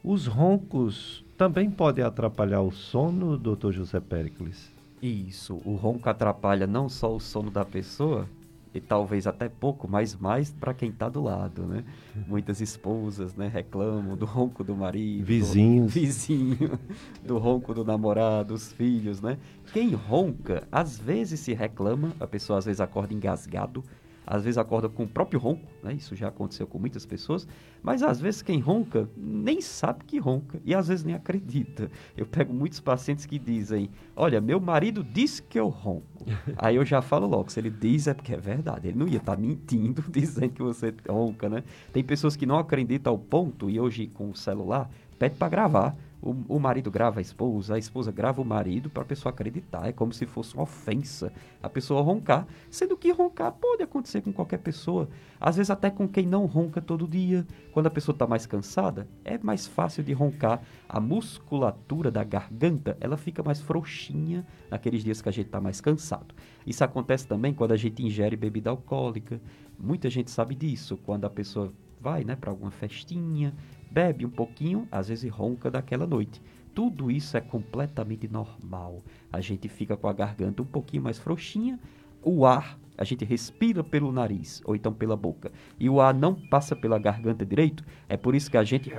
Os roncos também podem atrapalhar o sono, doutor José Pericles? Isso, o ronco atrapalha não só o sono da pessoa, e talvez até pouco, mas mais para quem está do lado, né? Muitas esposas, né, reclamam do ronco do marido, Vizinhos. do vizinho, do ronco do namorado, os filhos, né? Quem ronca, às vezes se reclama, a pessoa às vezes acorda engasgado, às vezes acorda com o próprio ronco, né? Isso já aconteceu com muitas pessoas, mas às vezes quem ronca nem sabe que ronca e às vezes nem acredita. Eu pego muitos pacientes que dizem: "Olha, meu marido disse que eu ronco". Aí eu já falo logo, se ele diz é porque é verdade. Ele não ia estar mentindo dizendo que você ronca, né? Tem pessoas que não acreditam ao ponto e hoje com o celular pede para gravar. O, o marido grava a esposa, a esposa grava o marido para a pessoa acreditar. É como se fosse uma ofensa a pessoa roncar, sendo que roncar pode acontecer com qualquer pessoa. Às vezes até com quem não ronca todo dia. Quando a pessoa está mais cansada, é mais fácil de roncar. A musculatura da garganta, ela fica mais frouxinha naqueles dias que a gente está mais cansado. Isso acontece também quando a gente ingere bebida alcoólica. Muita gente sabe disso. Quando a pessoa vai né, para alguma festinha, bebe um pouquinho, às vezes ronca daquela noite. Tudo isso é completamente normal. A gente fica com a garganta um pouquinho mais frouxinha, o ar, a gente respira pelo nariz ou então pela boca, e o ar não passa pela garganta direito, é por isso que a gente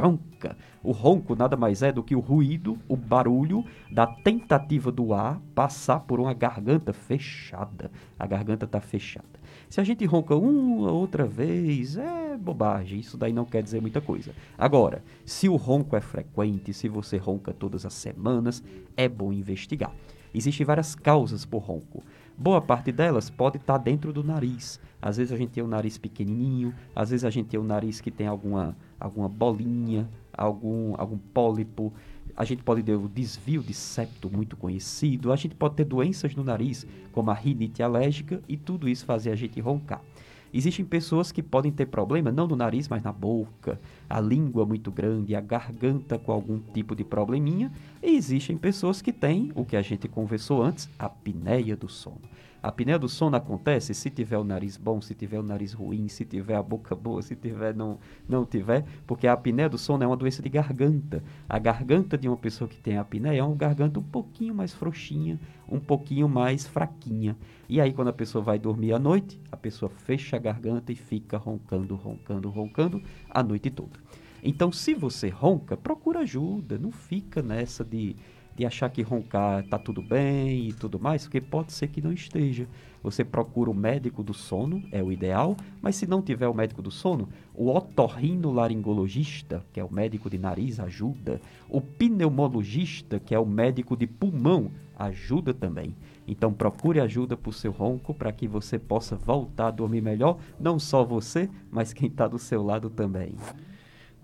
ronca. O ronco nada mais é do que o ruído, o barulho da tentativa do ar passar por uma garganta fechada. A garganta está fechada. Se a gente ronca uma outra vez, é bobagem. Isso daí não quer dizer muita coisa. Agora, se o ronco é frequente, se você ronca todas as semanas, é bom investigar. Existem várias causas por ronco. Boa parte delas pode estar dentro do nariz. Às vezes a gente tem o nariz pequenininho, às vezes a gente tem o nariz que tem alguma, alguma bolinha, algum, algum pólipo. A gente pode ter o desvio de septo muito conhecido. A gente pode ter doenças no nariz, como a rinite alérgica, e tudo isso fazer a gente roncar. Existem pessoas que podem ter problema não no nariz, mas na boca, a língua muito grande, a garganta com algum tipo de probleminha. E existem pessoas que têm o que a gente conversou antes, a apneia do sono. A apneia do sono acontece se tiver o nariz bom, se tiver o nariz ruim, se tiver a boca boa, se tiver não não tiver, porque a apneia do sono é uma doença de garganta. A garganta de uma pessoa que tem apneia é uma garganta um pouquinho mais frouxinha, um pouquinho mais fraquinha. E aí quando a pessoa vai dormir à noite, a pessoa fecha a garganta e fica roncando, roncando, roncando a noite toda. Então, se você ronca, procura ajuda, não fica nessa de de achar que roncar tá tudo bem e tudo mais, porque pode ser que não esteja. Você procura o médico do sono, é o ideal, mas se não tiver o médico do sono, o otorrinolaringologista, que é o médico de nariz, ajuda. O pneumologista, que é o médico de pulmão, ajuda também. Então procure ajuda para o seu ronco para que você possa voltar a dormir melhor, não só você, mas quem está do seu lado também.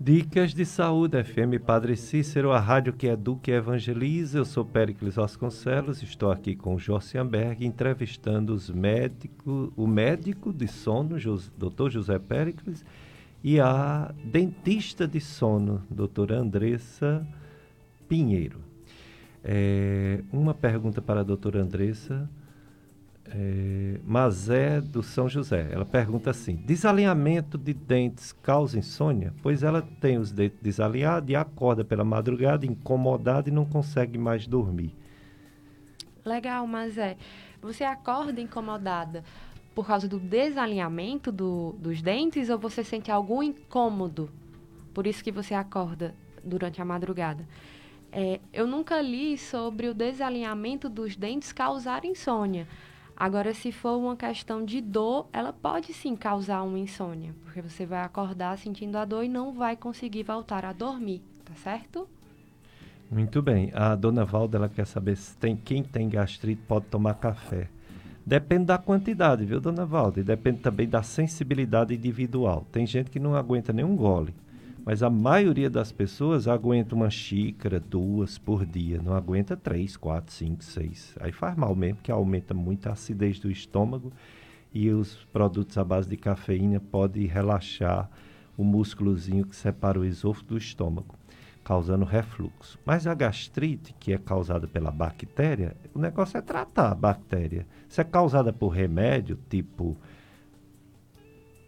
Dicas de Saúde, FM Padre Cícero, a rádio que educa e evangeliza. Eu sou Péricles Vasconcelos, estou aqui com o Josianberg, entrevistando os médicos, o médico de sono, Dr. José Péricles, e a dentista de sono, doutora Andressa Pinheiro. É, uma pergunta para a doutora Andressa. É, Mazé do São José. Ela pergunta assim: desalinhamento de dentes causa insônia? Pois ela tem os dentes desalinhados e acorda pela madrugada incomodada e não consegue mais dormir. Legal, mas é. Você acorda incomodada por causa do desalinhamento do- dos dentes ou você sente algum incômodo? Por isso que você acorda durante a madrugada. É, eu nunca li sobre o desalinhamento dos dentes causar insônia. Agora, se for uma questão de dor, ela pode sim causar uma insônia, porque você vai acordar sentindo a dor e não vai conseguir voltar a dormir, tá certo? Muito bem. A dona Valda ela quer saber se tem quem tem gastrite pode tomar café. Depende da quantidade, viu, dona Valda? E depende também da sensibilidade individual. Tem gente que não aguenta nem um gole. Mas a maioria das pessoas aguenta uma xícara, duas por dia. Não aguenta três, quatro, cinco, seis. Aí faz mal mesmo, porque aumenta muito a acidez do estômago e os produtos à base de cafeína podem relaxar o músculozinho que separa o esôfago do estômago, causando refluxo. Mas a gastrite, que é causada pela bactéria, o negócio é tratar a bactéria. Se é causada por remédio, tipo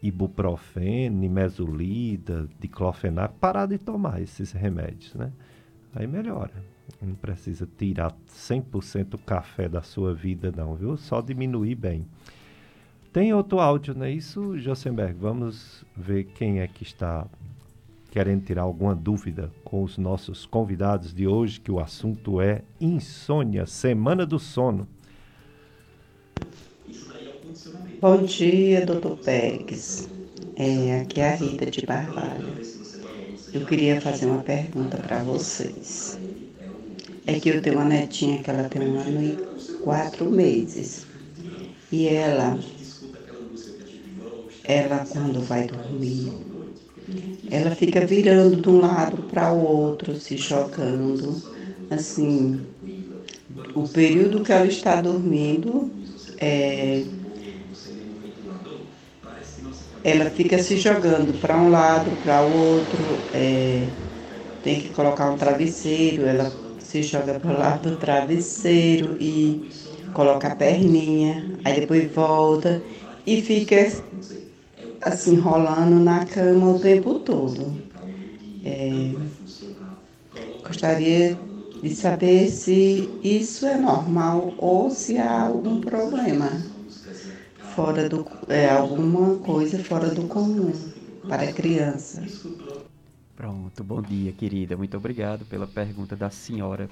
ibuprofeno, nimesulida, diclofenac, parar de tomar esses remédios, né? Aí melhora. Não precisa tirar 100% o café da sua vida não, viu? Só diminuir bem. Tem outro áudio, não é isso, Josenberg? Vamos ver quem é que está querendo tirar alguma dúvida com os nossos convidados de hoje, que o assunto é insônia, semana do sono. Bom dia, doutor Pérez. É, aqui é a Rita de Barbalho. Eu queria fazer uma pergunta para vocês. É que eu tenho uma netinha que ela tem um ano e quatro meses. E ela, ela quando vai dormir, ela fica virando de um lado para o outro, se jogando. Assim, o período que ela está dormindo, é, ela fica se jogando para um lado, para o outro, é, tem que colocar um travesseiro, ela se joga para o lado do travesseiro e coloca a perninha, aí depois volta e fica assim rolando na cama o tempo todo. É, gostaria de saber se isso é normal ou se há algum problema fora do é, alguma coisa fora do comum para a criança. Pronto, bom dia, querida. Muito obrigado pela pergunta da senhora.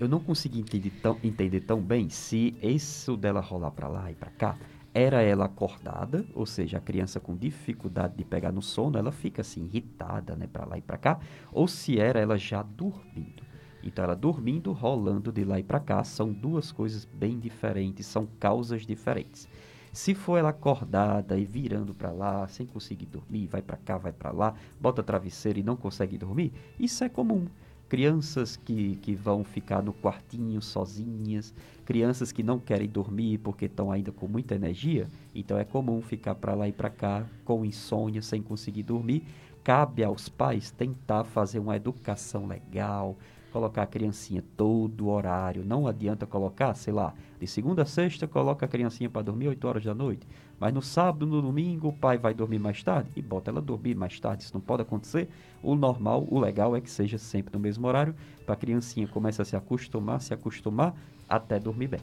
Eu não consegui entender tão, entender tão bem se isso dela rolar para lá e para cá era ela acordada, ou seja, a criança com dificuldade de pegar no sono, ela fica assim irritada, né, para lá e para cá, ou se era ela já dormindo. Então, ela dormindo, rolando de lá e para cá, são duas coisas bem diferentes, são causas diferentes. Se for ela acordada e virando para lá, sem conseguir dormir, vai para cá, vai para lá, bota travesseiro e não consegue dormir, isso é comum. Crianças que, que vão ficar no quartinho sozinhas, crianças que não querem dormir porque estão ainda com muita energia, então é comum ficar para lá e para cá com insônia, sem conseguir dormir. Cabe aos pais tentar fazer uma educação legal, colocar a criancinha todo horário. Não adianta colocar, sei lá, de segunda a sexta, coloca a criancinha para dormir 8 horas da noite. Mas no sábado, no domingo, o pai vai dormir mais tarde e bota ela dormir mais tarde. Isso não pode acontecer. O normal, o legal é que seja sempre no mesmo horário, para a criancinha começar a se acostumar, se acostumar até dormir bem.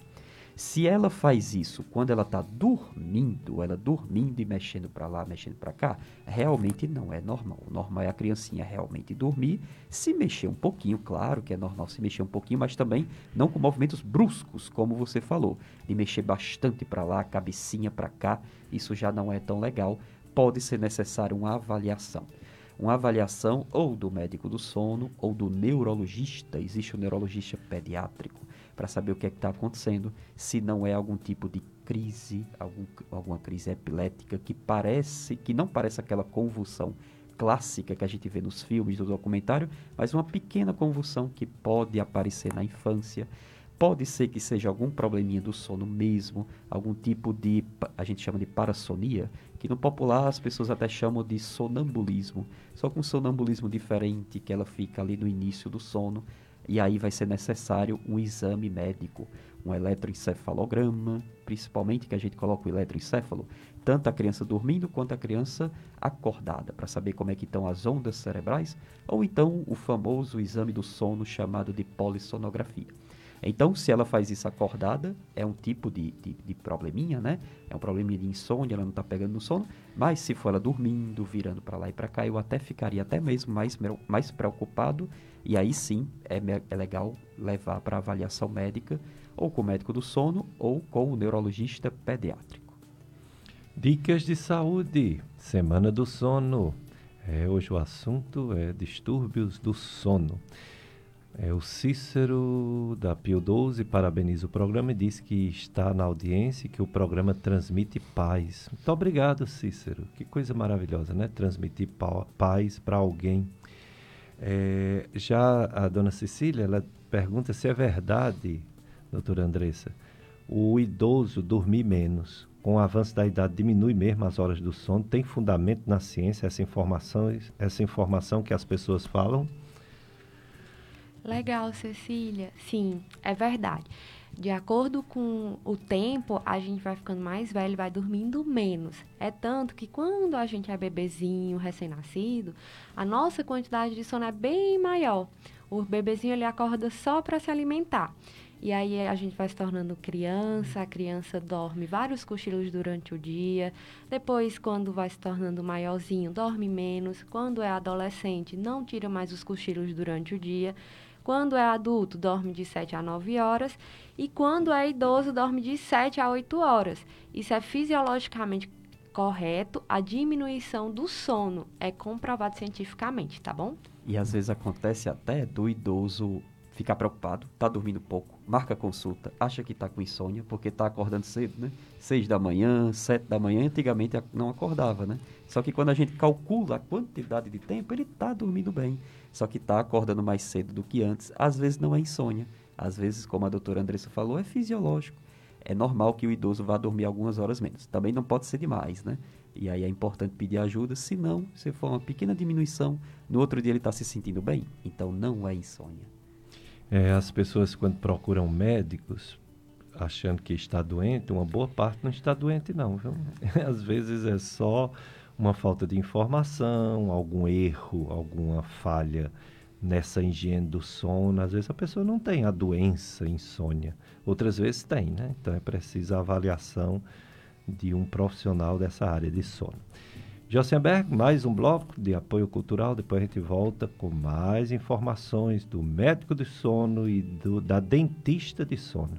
Se ela faz isso quando ela está dormindo, ela dormindo e mexendo para lá, mexendo para cá, realmente não é normal. O normal é a criancinha realmente dormir, se mexer um pouquinho, claro que é normal se mexer um pouquinho, mas também não com movimentos bruscos, como você falou, de mexer bastante para lá, cabecinha para cá, isso já não é tão legal. Pode ser necessário uma avaliação uma avaliação ou do médico do sono ou do neurologista, existe o neurologista pediátrico, para saber o que é que está acontecendo, se não é algum tipo de crise, algum, alguma crise epilética que parece, que não parece aquela convulsão clássica que a gente vê nos filmes do documentário, mas uma pequena convulsão que pode aparecer na infância. Pode ser que seja algum probleminha do sono mesmo, algum tipo de, a gente chama de parassonia, que no popular as pessoas até chamam de sonambulismo, só com um sonambulismo diferente, que ela fica ali no início do sono, E aí vai ser necessário um exame médico, um eletroencefalograma, principalmente que a gente coloca o eletroencefalo, tanto a criança dormindo quanto a criança acordada, para saber como é que estão as ondas cerebrais, ou então o famoso exame do sono chamado de polissonografia. Então, se ela faz isso acordada, é um tipo de, de, de probleminha, né? É um probleminha de insônia, ela não está pegando no sono. Mas se for ela dormindo, virando para lá e para cá, eu até ficaria até mesmo mais, mais preocupado. E aí sim, é, é legal levar para avaliação médica, ou com o médico do sono, ou com o neurologista pediátrico. Dicas de saúde, Semana do Sono. É, hoje o assunto é distúrbios do sono. É, o Cícero da Pio 12 parabeniza o programa e diz que está na audiência que o programa transmite paz. Muito obrigado, Cícero. Que coisa maravilhosa, né? Transmitir pa- paz para alguém. É, já a dona Cecília, ela pergunta se é verdade, doutora Andressa, o idoso dormir menos. Com o avanço da idade diminui mesmo as horas do sono. Tem fundamento na ciência essa informação, essa informação que as pessoas falam? Legal, Cecília. Sim, é verdade. De acordo com o tempo, a gente vai ficando mais velho vai dormindo menos. É tanto que quando a gente é bebezinho, recém-nascido, a nossa quantidade de sono é bem maior. O bebezinho ele acorda só para se alimentar. E aí a gente vai se tornando criança, a criança dorme vários cochilos durante o dia. Depois, quando vai se tornando maiorzinho, dorme menos. Quando é adolescente, não tira mais os cochilos durante o dia. Quando é adulto, dorme de 7 a 9 horas. E quando é idoso, dorme de 7 a 8 horas. Isso é fisiologicamente correto. A diminuição do sono é comprovado cientificamente, tá bom? E às vezes acontece até do idoso ficar preocupado, tá dormindo pouco, marca consulta, acha que tá com insônia, porque tá acordando cedo, né? Seis da manhã, sete da manhã, antigamente não acordava, né? Só que quando a gente calcula a quantidade de tempo, ele tá dormindo bem. Só que tá acordando mais cedo do que antes. Às vezes não é insônia. Às vezes, como a doutora Andressa falou, é fisiológico. É normal que o idoso vá dormir algumas horas menos. Também não pode ser demais, né? E aí é importante pedir ajuda. Se não, se for uma pequena diminuição, no outro dia ele está se sentindo bem. Então não é insônia. É, as pessoas quando procuram médicos achando que está doente, uma boa parte não está doente não, viu? Às vezes é só uma falta de informação, algum erro, alguma falha nessa higiene do sono. Às vezes a pessoa não tem a doença insônia, outras vezes tem, né? Então é preciso a avaliação de um profissional dessa área de sono. Josenberg, mais um bloco de apoio cultural. Depois a gente volta com mais informações do médico de sono e do, da dentista de sono.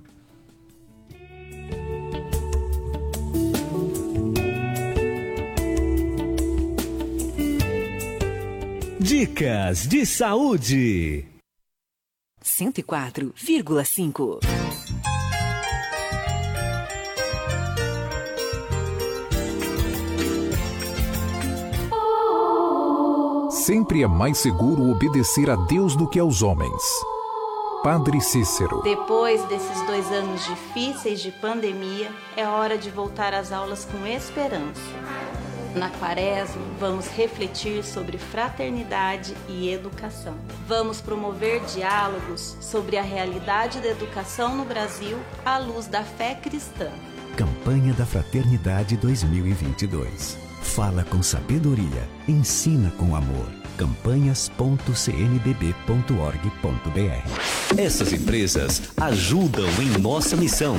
Dicas de saúde. 104,5. Sempre é mais seguro obedecer a Deus do que aos homens. Padre Cícero. Depois desses dois anos difíceis de pandemia, é hora de voltar às aulas com esperança. Na quaresma, vamos refletir sobre fraternidade e educação. Vamos promover diálogos sobre a realidade da educação no Brasil à luz da fé cristã. Campanha da Fraternidade 2022. Fala com sabedoria, ensina com amor. campanhas.cnbb.org.br Essas empresas ajudam em nossa missão.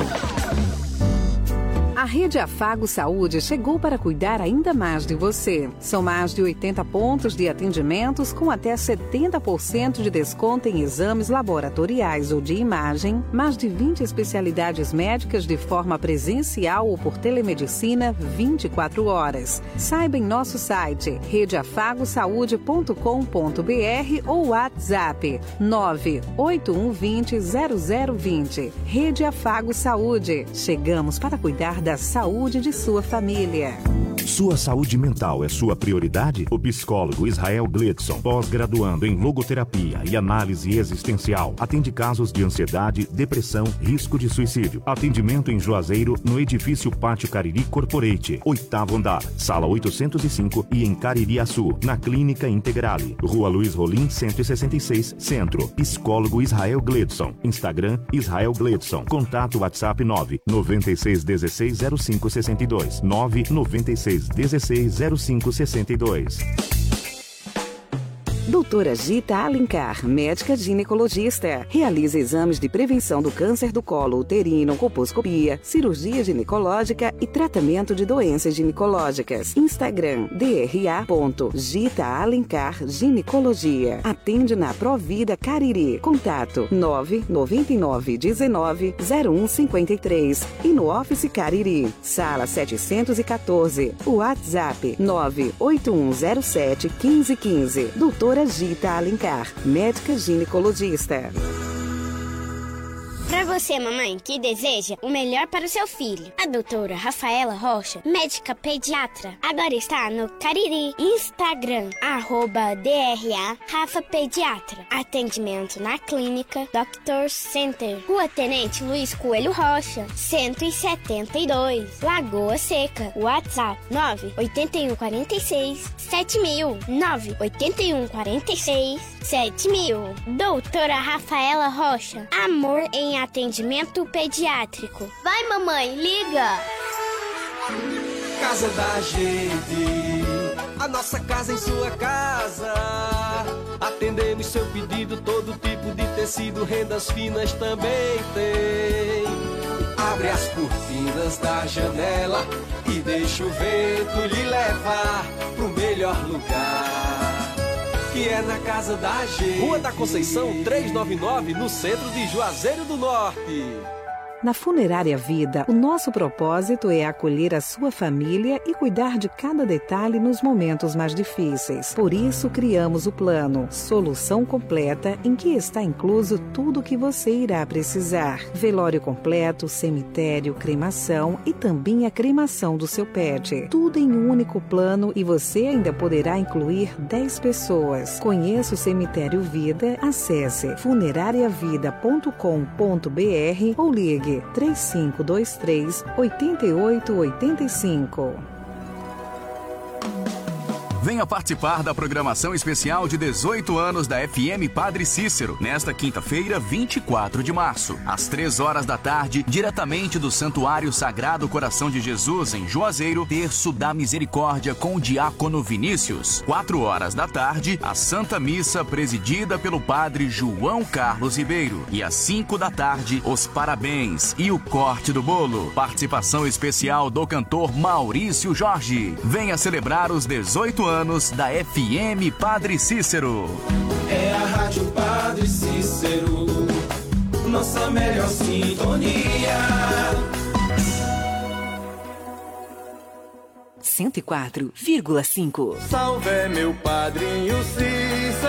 A Rede Afago Saúde chegou para cuidar ainda mais de você. São mais de 80 pontos de atendimentos com até 70% de desconto em exames laboratoriais ou de imagem, mais de 20 especialidades médicas de forma presencial ou por telemedicina 24 horas. Saiba em nosso site redeafagosaude.com.br ou WhatsApp 98120 0020. Rede Afago Saúde. Chegamos para cuidar da saúde de sua família. Sua saúde mental é sua prioridade? O psicólogo Israel Gledson, pós-graduando em logoterapia e análise existencial, atende casos de ansiedade, depressão, risco de suicídio. Atendimento em Juazeiro, no edifício Pátio Cariri Corporate, oitavo andar, sala 805 e em Caririaçu, na Clínica Integrale, Rua Luiz Rolim, 166, Centro. Psicólogo Israel Gledson. Instagram Israel Gledson. Contato WhatsApp 9 96 16 0562 9 96 16 0562. Doutora Gita Alencar, médica ginecologista. Realiza exames de prevenção do câncer do colo uterino, colposcopia, cirurgia ginecológica e tratamento de doenças ginecológicas. Instagram, dra.gita Alencar Ginecologia. Atende na Provida Cariri. Contato 999 19 0153 e no Office Cariri. Sala 714. WhatsApp 98107 1515. Doutora Gita Alencar, médica ginecologista. Para você, mamãe, que deseja o melhor para o seu filho, a doutora Rafaela Rocha, médica pediatra, agora está no Cariri. Instagram, arroba DRA Rafa Pediatra. Atendimento na clínica Doctor Center. Rua Tenente Luiz Coelho Rocha, 172, Lagoa Seca. WhatsApp 98146 7000 98146 7000. Doutora Rafaela Rocha, amor em atendimento pediátrico. Vai, mamãe, liga! Casa da gente, a nossa casa em sua casa. Atendemos seu pedido, todo tipo de tecido, rendas finas também tem. Abre as cortinas da janela e deixa o vento lhe levar pro melhor lugar. Que é na casa da gente. Rua da Conceição 399, no centro de Juazeiro do Norte. Na Funerária Vida, o nosso propósito é acolher a sua família e cuidar de cada detalhe nos momentos mais difíceis. Por isso, criamos o plano Solução Completa, em que está incluso tudo o que você irá precisar: velório completo, cemitério, cremação e também a cremação do seu pet. Tudo em um único plano e você ainda poderá incluir 10 pessoas. Conheça o Cemitério Vida, acesse funerariavida.com.br ou ligue 3523 8885. Venha participar da programação especial de 18 anos da FM Padre Cícero, nesta quinta-feira, 24 de março, às 3 horas da tarde, diretamente do Santuário Sagrado Coração de Jesus, em Juazeiro, Terço da Misericórdia com o Diácono Vinícius. 4 horas da tarde, a Santa Missa presidida pelo Padre João Carlos Ribeiro. E às 5 da tarde, os parabéns e o corte do bolo. Participação especial do cantor Maurício Jorge. Venha celebrar os 18 anos da FM Padre Cícero. É a Rádio Padre Cícero, nossa melhor sintonia. 104,5. Salve meu padrinho Cícero,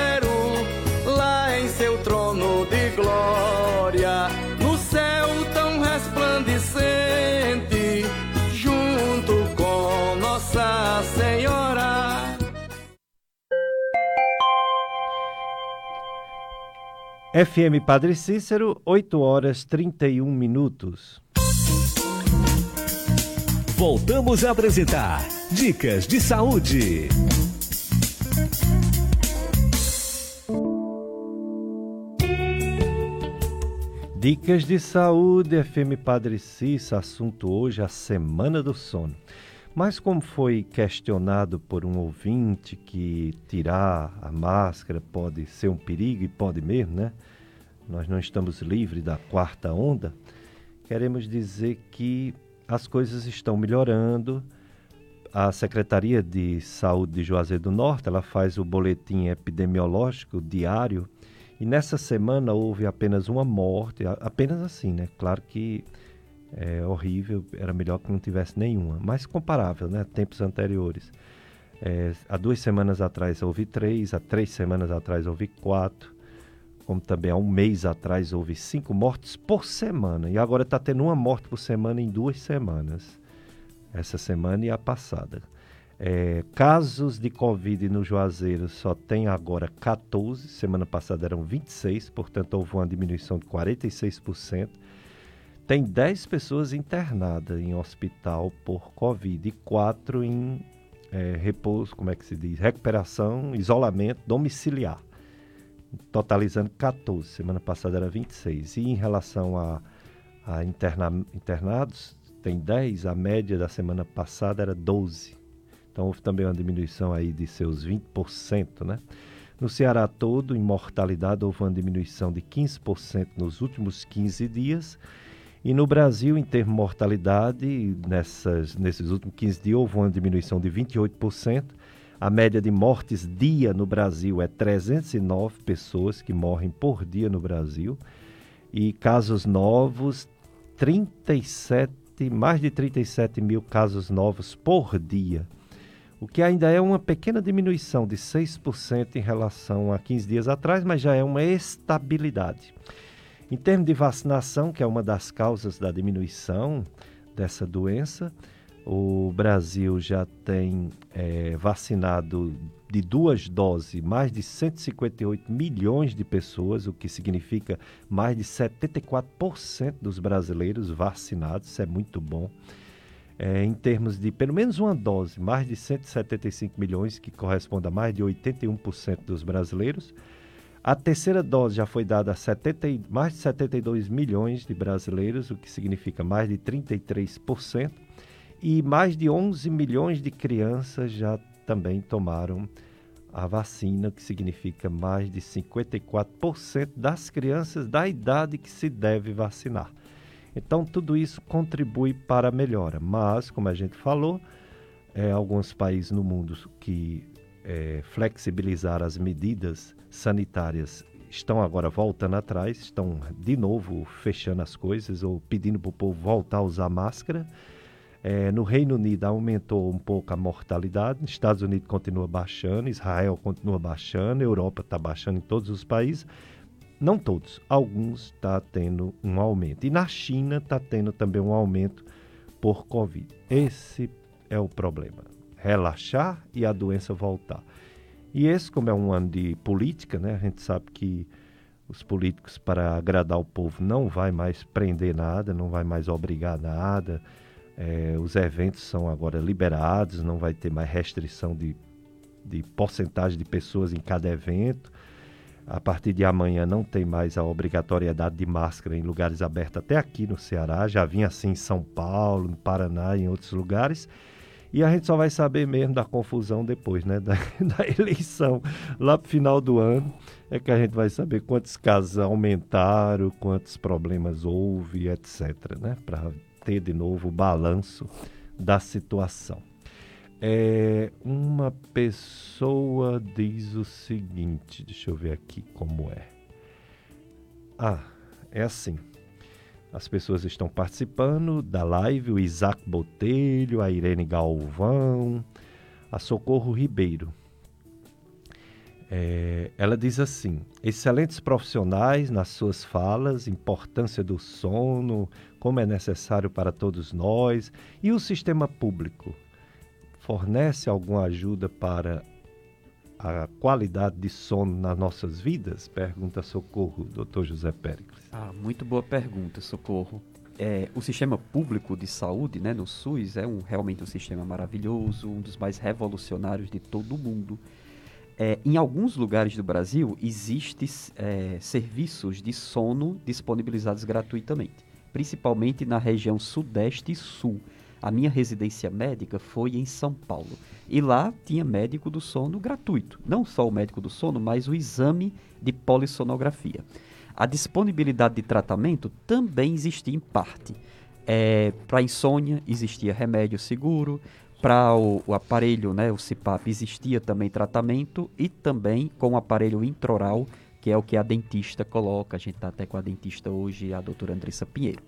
FM Padre Cícero, 8 horas 31 minutos. Voltamos a apresentar Dicas de Saúde. Dicas de saúde, FM Padre Cícero, assunto hoje a Semana do Sono. Mas como foi questionado por um ouvinte que tirar a máscara pode ser um perigo e pode mesmo, né? Nós não estamos livres da quarta onda. Queremos dizer que as coisas estão melhorando. A Secretaria de Saúde de Juazeiro do Norte, ela faz o boletim epidemiológico diário e nessa semana houve apenas uma morte, apenas assim, né? Claro que é horrível, era melhor que não tivesse nenhuma, mas comparável, né? Tempos anteriores. É, há duas semanas atrás houve três, há três semanas atrás houve quatro, como também há um mês atrás houve cinco mortes por semana, e agora está tendo uma morte por semana em duas semanas, essa semana e a passada. É, casos de Covid no Juazeiro só tem agora 14, semana passada eram 26, portanto houve uma diminuição de 46%. Tem 10 pessoas internadas em hospital por Covid e 4 em é, repouso, como é que se diz? Recuperação, isolamento domiciliar, totalizando 14. Semana passada era 26. E em relação a, a interna, internados, tem 10, a média da semana passada era 12. Então houve também uma diminuição aí de seus 20%, né? No Ceará todo, em mortalidade, houve uma diminuição de 15% nos últimos 15 dias. E no Brasil, em termos de mortalidade, nessas, nesses últimos 15 dias, houve uma diminuição de 28%. A média de mortes dia no Brasil é 309 pessoas que morrem por dia no Brasil. E casos novos, 37, mais de 37 mil casos novos por dia o que ainda é uma pequena diminuição de 6% em relação a 15 dias atrás, mas já é uma estabilidade. Em termos de vacinação, que é uma das causas da diminuição dessa doença, o Brasil já tem é, vacinado de duas doses mais de 158 milhões de pessoas, o que significa mais de 74% dos brasileiros vacinados, isso é muito bom é, em termos de pelo menos uma dose, mais de 175 milhões, que corresponde a mais de 81% dos brasileiros. A terceira dose já foi dada a 70, mais de 72 milhões de brasileiros, o que significa mais de 33%. E mais de 11 milhões de crianças já também tomaram a vacina, que significa mais de 54% das crianças da idade que se deve vacinar. Então, tudo isso contribui para a melhora. Mas, como a gente falou, é, alguns países no mundo que é, flexibilizaram as medidas sanitárias estão agora voltando atrás, estão de novo fechando as coisas ou pedindo para o povo voltar a usar máscara. É, no Reino Unido aumentou um pouco a mortalidade, Estados Unidos continua baixando, Israel continua baixando, Europa está baixando em todos os países não todos, alguns está tendo um aumento. E na China está tendo também um aumento por Covid. Esse é o problema. Relaxar e a doença voltar. E esse, como é um ano de política, né, a gente sabe que os políticos, para agradar o povo, não vai mais prender nada, não vai mais obrigar nada. É, os eventos são agora liberados, não vai ter mais restrição de, de porcentagem de pessoas em cada evento. A partir de amanhã não tem mais a obrigatoriedade de máscara em lugares abertos, até aqui no Ceará. Já vinha assim em São Paulo, no Paraná e em outros lugares. E a gente só vai saber mesmo da confusão depois, né? Da, da eleição. Lá pro final do ano é que a gente vai saber quantos casos aumentaram, quantos problemas houve, etc. Né? Para ter de novo o balanço da situação. É, uma pessoa diz o seguinte, deixa eu ver aqui como é. Ah, é assim. As pessoas estão participando da live, o Isaac Botelho, a Irene Galvão, a Socorro Ribeiro. É, ela diz assim: excelentes profissionais nas suas falas, importância do sono, como é necessário para todos nós, e o sistema público fornece alguma ajuda para a qualidade de sono nas nossas vidas? Pergunta Socorro, doutor José Péricles. Ah, muito boa pergunta, Socorro. É, o sistema público de saúde, né, no SUS, é um, realmente um sistema maravilhoso, um dos mais revolucionários de todo o mundo. É, em alguns lugares do Brasil, existem é, serviços de sono disponibilizados gratuitamente, principalmente na região sudeste e sul. A minha residência médica foi em São Paulo. E lá tinha médico do sono gratuito. Não só o médico do sono, mas o exame de polissonografia. A disponibilidade de tratamento também existia em parte. É, para insônia existia remédio seguro, para o, o, aparelho, né, o CPAP, existia também tratamento e também com o aparelho intraoral, que é o que a dentista coloca. A gente está até com a dentista hoje, a doutora Andressa Pinheiro.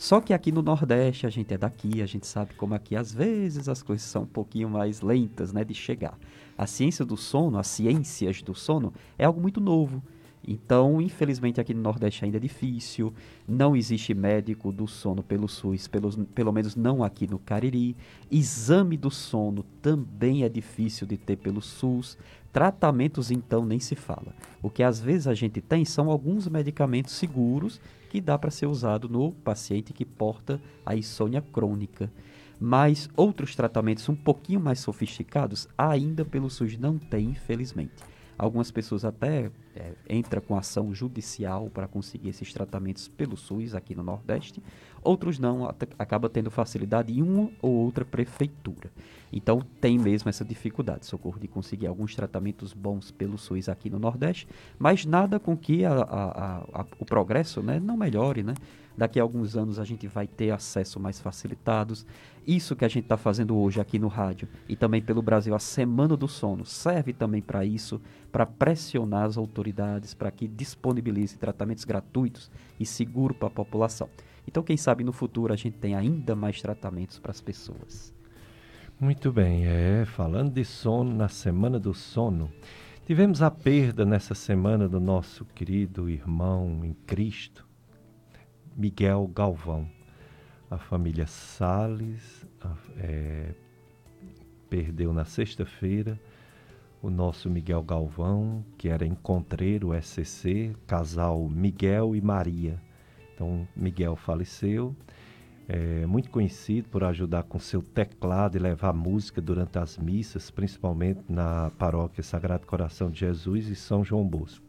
Só que aqui no Nordeste, a gente é daqui, a gente sabe como aqui às vezes as coisas são um pouquinho mais lentas, né, de chegar. A ciência do sono, as ciências do sono, é algo muito novo. Então, infelizmente, aqui no Nordeste ainda é difícil. Não existe médico do sono pelo SUS, pelo, pelo menos não aqui no Cariri. Exame do sono também é difícil de ter pelo SUS. Tratamentos, então, nem se fala. O que às vezes a gente tem são alguns medicamentos seguros que dá para ser usado no paciente que porta a insônia crônica. Mas outros tratamentos um pouquinho mais sofisticados ainda pelo SUS não tem, infelizmente. Algumas pessoas até é, entram com ação judicial para conseguir esses tratamentos pelo SUS aqui no Nordeste, outros não, acaba tendo facilidade em uma ou outra prefeitura. Então tem mesmo essa dificuldade, socorro, de conseguir alguns tratamentos bons pelo SUS aqui no Nordeste, mas nada com que a, a, a, o progresso né, não melhore, né? Daqui a alguns anos a gente vai ter acesso mais facilitados. Isso que a gente está fazendo hoje aqui no rádio e também pelo Brasil, a Semana do Sono, serve também para isso, para pressionar as autoridades para que disponibilizem tratamentos gratuitos e seguros para a população. Então, quem sabe no futuro a gente tem ainda mais tratamentos para as pessoas. Muito bem, é, falando de sono, na Semana do Sono, tivemos a perda nessa semana do nosso querido irmão em Cristo, Miguel Galvão. A família Sales é, perdeu na sexta-feira o nosso Miguel Galvão, que era encontreiro SCC, casal Miguel e Maria. Então, Miguel faleceu, é muito conhecido por ajudar com seu teclado e levar música durante as missas, principalmente na paróquia Sagrado Coração de Jesus e São João Bosco.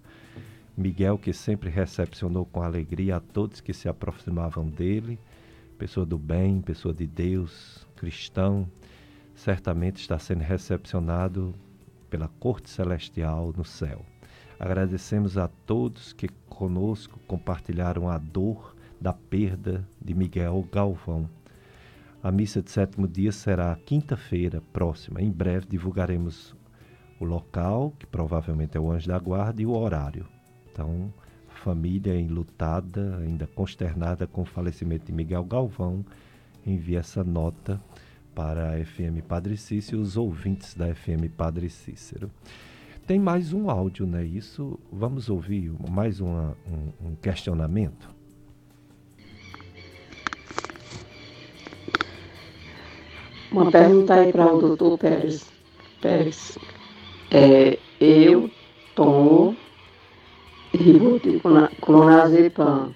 Miguel, que sempre recepcionou com alegria a todos que se aproximavam dele, pessoa do bem, pessoa de Deus, cristão, certamente está sendo recepcionado pela corte celestial no céu. Agradecemos a todos que conosco compartilharam a dor da perda de Miguel Galvão. A missa de sétimo dia será quinta-feira próxima. Em breve divulgaremos o local, que provavelmente é o Anjo da Guarda, e o horário. Então, família enlutada, ainda consternada com o falecimento de Miguel Galvão, envia essa nota para a FM Padre Cícero e os ouvintes da FM Padre Cícero. Tem mais um áudio, né? Isso, vamos ouvir mais uma, um, um questionamento. Uma pergunta aí para o doutor Pérez. Pérez. É, eu tomo clonazepam,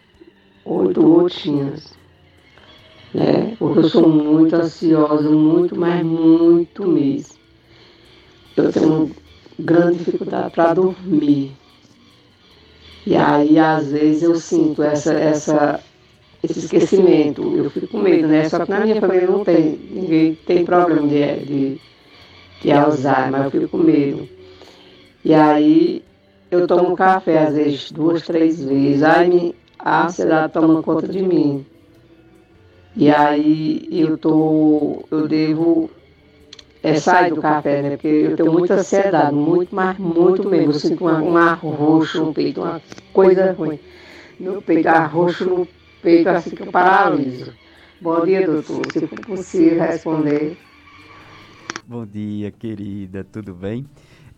oito gotinhas. Né? Porque eu sou muito ansiosa, muito, mas muito mesmo. Eu tenho grande dificuldade para dormir. E aí, às vezes, eu sinto essa, essa, esse esquecimento. Eu fico com medo, né? Só que na minha família não tem, ninguém tem problema de, de, de Alzheimer, eu fico com medo. E aí eu tomo café às vezes duas, três vezes. Aí a ansiedade toma conta de mim. E aí eu tô, eu devo é, sair do café, né? Porque eu tenho muita ansiedade, muito, mas muito mesmo. Eu sinto um arroxo no peito, uma coisa ruim. No peito, arroxo no peito, assim que eu paraliso. Bom dia, doutor. Se for possível responder. Bom dia, querida. Tudo bem?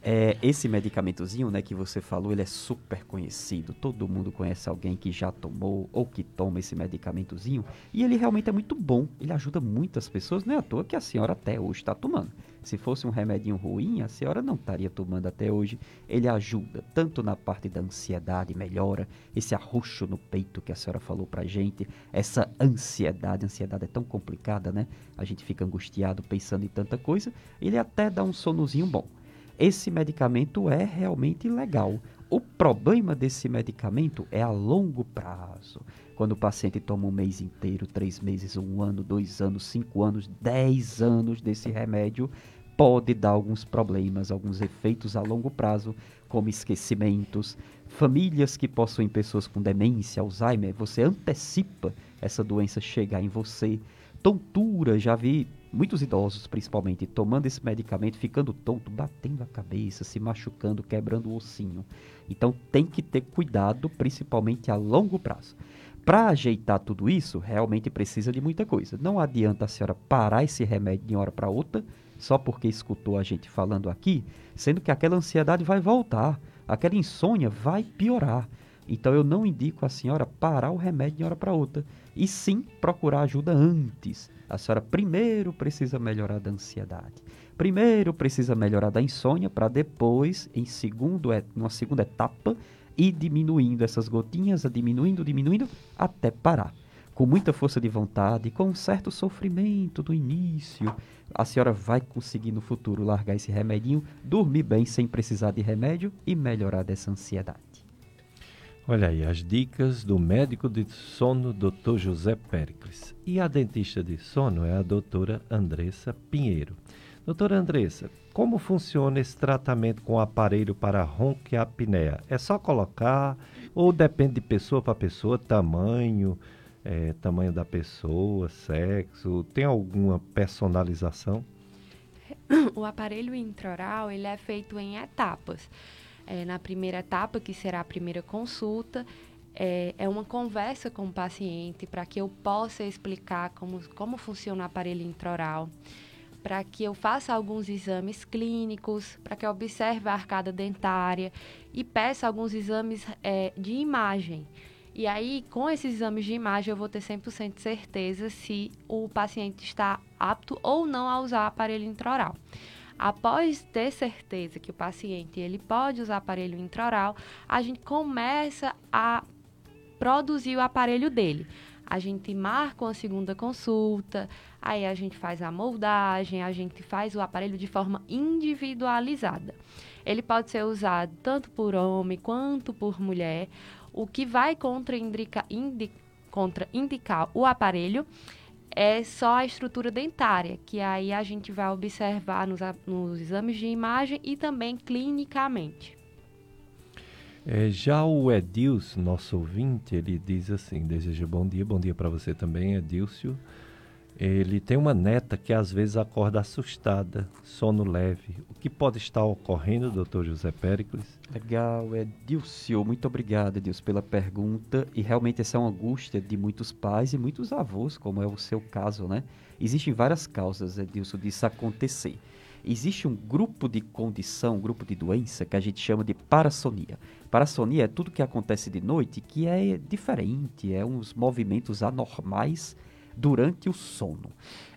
É, esse medicamentozinho, né, que você falou, ele é super conhecido. Todo mundo conhece alguém que já tomou ou que toma esse medicamentozinho. E ele realmente é muito bom. Ele ajuda muitas pessoas. Não é à toa que a senhora até hoje está tomando. Se fosse um remedinho ruim, a senhora não estaria tomando até hoje. Ele ajuda tanto na parte da ansiedade, melhora esse arroxo no peito que a senhora falou pra gente, essa ansiedade. Ansiedade é tão complicada, né? A gente fica angustiado pensando em tanta coisa. Ele até dá um sonozinho bom esse medicamento é realmente legal. O problema desse medicamento é a longo prazo. Quando o paciente toma um mês inteiro, três meses, um ano, dois anos, cinco anos, dez anos desse remédio, pode dar alguns problemas, alguns efeitos a longo prazo, como esquecimentos. Famílias que possuem pessoas com demência, Alzheimer, você antecipa essa doença chegar em você. Tontura, já vi muitos idosos, principalmente, tomando esse medicamento, ficando tonto, batendo a cabeça, se machucando, quebrando o ossinho. Então tem que ter cuidado, principalmente a longo prazo. Para ajeitar tudo isso, realmente precisa de muita coisa. Não adianta a senhora parar esse remédio de uma hora para outra, só porque escutou a gente falando aqui, sendo que aquela ansiedade vai voltar. aquela insônia vai piorar. Então eu não indico a senhora parar o remédio de hora para outra, e sim procurar ajuda antes. A senhora primeiro precisa melhorar da ansiedade. Primeiro precisa melhorar da insônia para depois, em segundo, numa segunda etapa, ir diminuindo essas gotinhas, diminuindo, diminuindo, até parar. Com muita força de vontade, com um certo sofrimento no início, a senhora vai conseguir no futuro largar esse remedinho, dormir bem sem precisar de remédio e melhorar dessa ansiedade. Olha aí, as dicas do médico de sono, Dr. José Péricles. E a dentista de sono é a doutora Andressa Pinheiro. Doutora Andressa, como funciona esse tratamento com aparelho para ronquiapneia? É só colocar ou depende de pessoa para pessoa, tamanho, é, tamanho da pessoa, sexo? Tem alguma personalização? O aparelho intraoral ele é feito em etapas. É, na primeira etapa, que será a primeira consulta, é, é uma conversa com o paciente para que eu possa explicar como, como funciona o aparelho intraoral para que eu faça alguns exames clínicos, para que eu observe a arcada dentária e peça alguns exames é, de imagem. E aí, com esses exames de imagem, eu vou ter 100% de certeza se o paciente está apto ou não a usar aparelho intraoral. Após ter certeza que o paciente ele pode usar aparelho intraoral, a gente começa a produzir o aparelho dele a gente marca uma segunda consulta, aí a gente faz a moldagem, a gente faz o aparelho de forma individualizada. Ele pode ser usado tanto por homem quanto por mulher. O que vai contraindicar indi, contra indicar o aparelho é só a estrutura dentária, que aí a gente vai observar nos, nos exames de imagem e também clinicamente. É, já o Edilson, nosso ouvinte, ele diz assim: deseja bom dia, bom dia para você também, Edilson. Ele tem uma neta que às vezes acorda assustada, sono leve. O que pode estar ocorrendo, doutor José Péricles? Legal, Edilson. Muito obrigado, Edilson, pela pergunta. E realmente essa é uma angústia de muitos pais e muitos avós, como é o seu caso, né? Existem várias causas, Edilson, disso acontecer existe um grupo de condição, um grupo de doença que a gente chama de parassonia. Parassonia é tudo que acontece de noite que é diferente, é uns movimentos anormais durante o sono.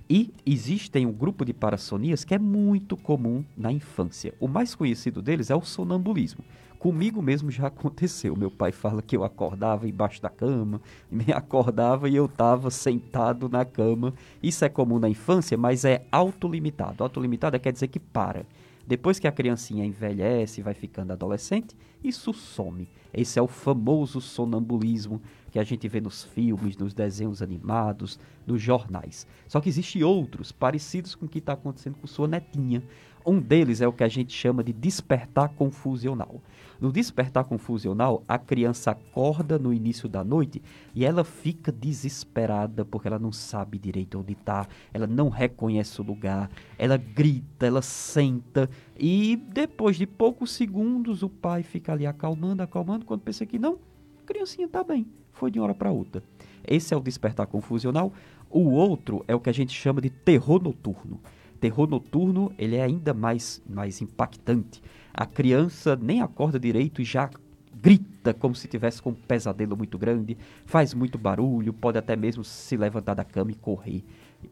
E existem um grupo de parassonias que é muito comum na infância. O mais conhecido deles é o sonambulismo. Comigo mesmo já aconteceu. Meu pai fala que eu acordava embaixo da cama, me acordava e eu estava sentado na cama. Isso é comum na infância, mas é autolimitado. Autolimitado quer dizer que para. Depois que a criancinha envelhece e vai ficando adolescente, isso some. Esse é o famoso sonambulismo que a gente vê nos filmes, nos desenhos animados, nos jornais. Só que existem outros parecidos com o que está acontecendo com sua netinha. Um deles é o que a gente chama de despertar confusional. No despertar confusional, a criança acorda no início da noite e ela fica desesperada porque ela não sabe direito onde está, ela não reconhece o lugar, ela grita, ela senta e depois de poucos segundos o pai fica ali acalmando, acalmando, quando pensa que não, a criancinha está bem, foi de uma hora para outra. Esse é o despertar confusional. O outro é o que a gente chama de terror noturno. Terror noturno, ele é ainda mais, mais impactante a criança nem acorda direito e já grita como se tivesse com um pesadelo muito grande, faz muito barulho, pode até mesmo se levantar da cama e correr.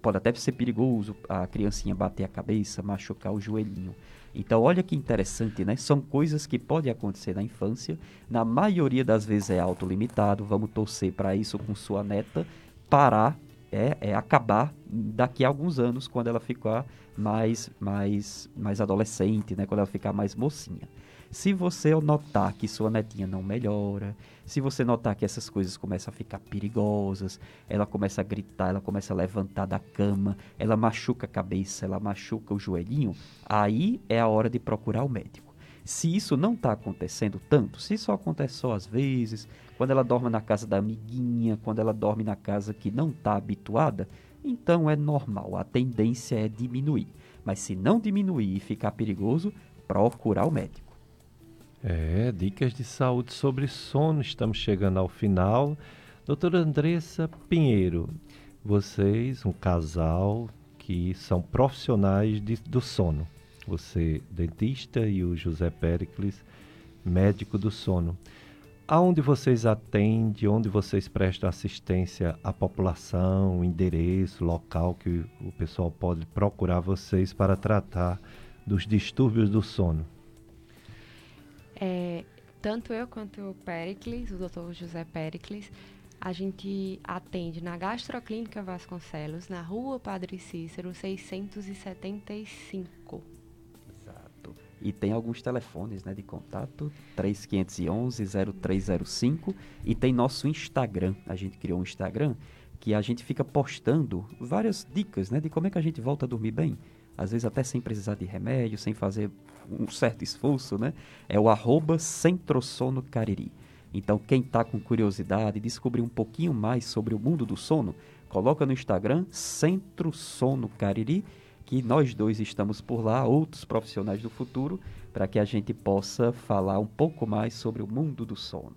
Pode até ser perigoso a criancinha bater a cabeça, machucar o joelhinho. Então, olha que interessante, né? São coisas que podem acontecer na infância. Na maioria das vezes é autolimitado. Vamos torcer para isso com sua neta parar é, é, acabar daqui a alguns anos, quando ela ficar mais, mais, mais adolescente, né? quando ela ficar mais mocinha. Se você notar que sua netinha não melhora, se você notar que essas coisas começam a ficar perigosas, ela começa a gritar, ela começa a levantar da cama, ela machuca a cabeça, ela machuca o joelhinho, aí é a hora de procurar o médico. Se isso não está acontecendo tanto, se isso acontece só às vezes, quando ela dorme na casa da amiguinha, quando ela dorme na casa que não está habituada, então é normal, a tendência é diminuir. Mas se não diminuir e ficar perigoso, procurar o médico. É, dicas de saúde sobre sono, estamos chegando ao final. Doutora Andressa Pinheiro, vocês, um casal que são profissionais de, do sono. Você, dentista, e o José Pericles, médico do sono. Aonde vocês atendem, onde vocês prestam assistência à população, endereço, local que o pessoal pode procurar vocês para tratar dos distúrbios do sono? É, tanto eu quanto o Pericles, o doutor José Pericles, a gente atende na Gastroclínica Vasconcelos, na rua Padre Cícero, 675. E tem alguns telefones né, de contato, 3511-0305. E tem nosso Instagram. A gente criou um Instagram que a gente fica postando várias dicas né, de como é que a gente volta a dormir bem. Às vezes até sem precisar de remédio, sem fazer um certo esforço, né? É o arroba Centrosono Cariri. Então, quem está com curiosidade, descobrir um pouquinho mais sobre o mundo do sono, coloca no Instagram Centro Sono Cariri, que nós dois estamos por lá, outros profissionais do futuro, para que a gente possa falar um pouco mais sobre o mundo do sono.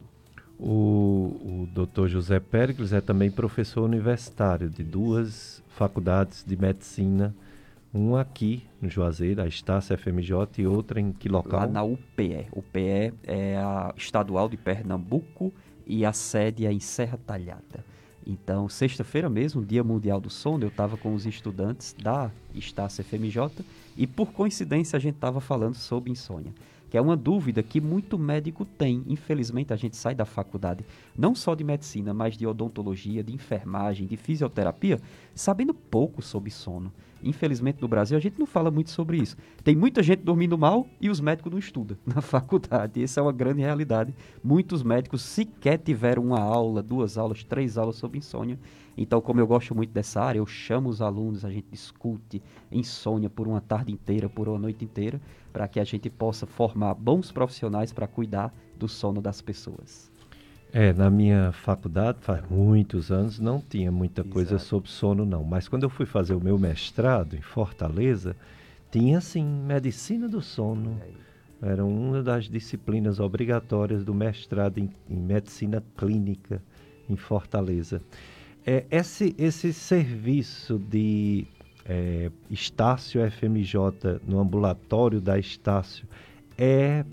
O, o Dr. José Péricles é também professor universitário de duas faculdades de medicina uma aqui no Juazeiro, a Estácia FMJ, e outra em que local? Lá na UPE. UPE é a estadual de Pernambuco e a sede é em Serra Talhada. Então, sexta-feira mesmo, Dia Mundial do Sono, eu estava com os estudantes da Estácia FMJ e, por coincidência, a gente estava falando sobre insônia que é uma dúvida que muito médico tem. Infelizmente, a gente sai da faculdade, não só de medicina, mas de odontologia, de enfermagem, de fisioterapia, sabendo pouco sobre sono. Infelizmente, no Brasil, a gente não fala muito sobre isso. Tem muita gente dormindo mal e os médicos não estudam na faculdade. Essa é uma grande realidade. Muitos médicos sequer tiveram uma aula, duas aulas, três aulas sobre insônia. Então, como eu gosto muito dessa área, eu chamo os alunos, a gente discute insônia por uma tarde inteira, por uma noite inteira, para que a gente possa formar bons profissionais para cuidar do sono das pessoas. É, na minha faculdade, faz muitos anos, não tinha muita Exato. coisa sobre sono, não. Mas quando eu fui fazer o meu mestrado em Fortaleza, tinha, sim, medicina do sono. Era uma das disciplinas obrigatórias do mestrado em, em medicina clínica em Fortaleza. É, esse, esse serviço de é, Estácio FMJ no ambulatório da Estácio é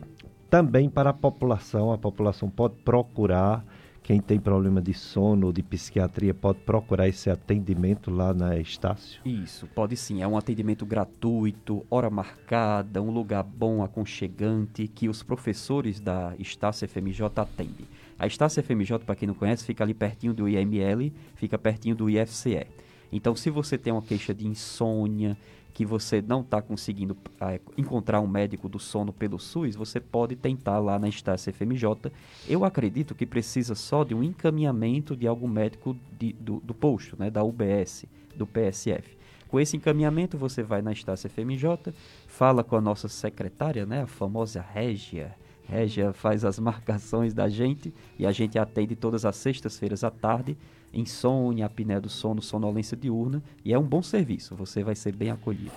também para a população. A população pode procurar, quem tem problema de sono ou de psiquiatria, pode procurar esse atendimento lá na Estácio? Isso, pode sim. É um atendimento gratuito, hora marcada, um lugar bom, aconchegante, que os professores da Estácio FMJ atendem. A Estácio FMJ, para quem não conhece, fica ali pertinho do IML, fica pertinho do IFCE. Então, se você tem uma queixa de insônia, que você não está conseguindo é, encontrar um médico do sono pelo SUS, você pode tentar lá na Estácio FMJ. Eu acredito que precisa só de um encaminhamento de algum médico de, do, do posto, né, da UBS, do PSF. Com esse encaminhamento, você vai na Estácio FMJ, fala com a nossa secretária, né, a famosa Régia, Régia faz as marcações da gente e a gente atende todas as sextas-feiras à tarde. Insônia, apneia do sono, sonolência diurna e é um bom serviço. Você vai ser bem acolhido.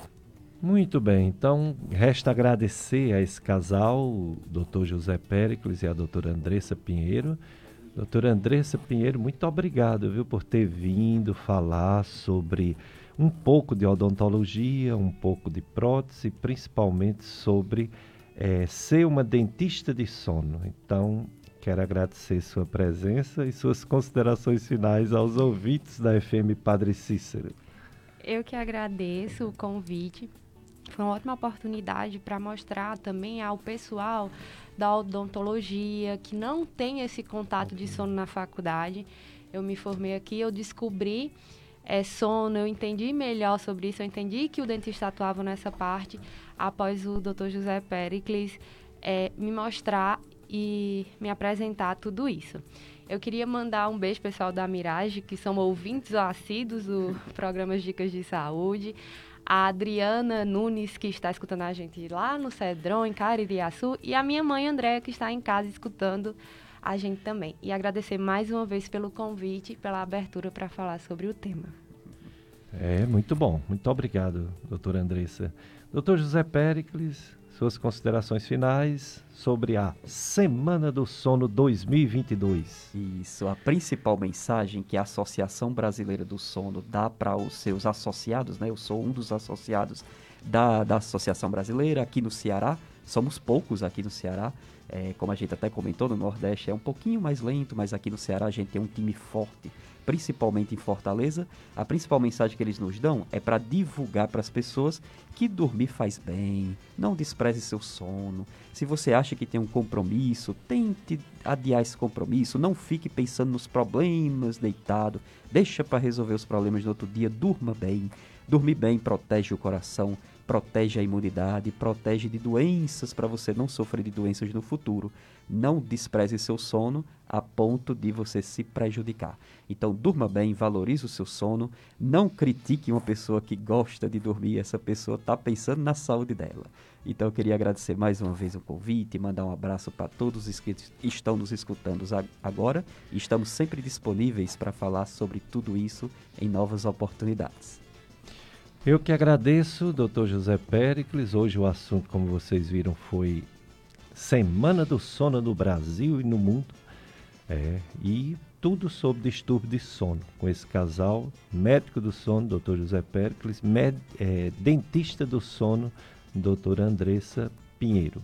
Muito bem, então resta agradecer a esse casal, o Dr. José Péricles e a doutora Andressa Pinheiro. Doutora Andressa Pinheiro, muito obrigado viu, por ter vindo falar sobre um pouco de odontologia, um pouco de prótese, principalmente sobre é, ser uma dentista de sono. Então, quero agradecer sua presença e suas considerações finais aos ouvintes da FM Padre Cícero. Eu que agradeço o convite. Foi uma ótima oportunidade para mostrar também ao pessoal da odontologia que não tem esse contato de sono na faculdade. Eu me formei aqui, eu descobri é, sono, eu entendi melhor sobre isso, eu entendi que o dentista atuava nessa parte após o Dr. José Pericles é, me mostrar e me apresentar tudo isso. Eu queria mandar um beijo pessoal da Mirage, que são ouvintes assíduos do programa Dicas de Saúde. A Adriana Nunes, que está escutando a gente lá no Cedron, em Caririaçu. E a minha mãe, Andréa, que está em casa escutando a gente também. E agradecer mais uma vez pelo convite, pela abertura para falar sobre o tema. É, muito bom. Muito obrigado, doutora Andressa. Doutor José Pericles, suas considerações finais sobre a Semana do Sono 2022. Isso, a principal mensagem que a Associação Brasileira do Sono dá para os seus associados, né? Eu sou um dos associados da, da Associação Brasileira aqui no Ceará, somos poucos aqui no Ceará. É, como a gente até comentou, no Nordeste é um pouquinho mais lento, mas aqui no Ceará a gente tem um time forte, principalmente em Fortaleza. A principal mensagem que eles nos dão é para divulgar para as pessoas que dormir faz bem, não despreze seu sono. Se você acha que tem um compromisso, tente adiar esse compromisso, não fique pensando nos problemas deitado, deixa para resolver os problemas no outro dia, durma bem. Dormir bem protege o coração, protege a imunidade, protege de doenças para você não sofrer de doenças no futuro. Não despreze seu sono a ponto de você se prejudicar. Então, durma bem, valorize o seu sono, não critique uma pessoa que gosta de dormir, essa pessoa está pensando na saúde dela. Então, eu queria agradecer mais uma vez o convite, mandar um abraço para todos os que estão nos escutando agora. Estamos sempre disponíveis para falar sobre tudo isso em novas oportunidades. Eu que agradeço, doutor José Pericles. Hoje o assunto, como vocês viram, foi Semana do Sono no Brasil e no Mundo. É, e tudo sobre distúrbio de sono com esse casal, médico do sono, doutor José Pericles, med, é, dentista do sono, doutora Andressa Pinheiro.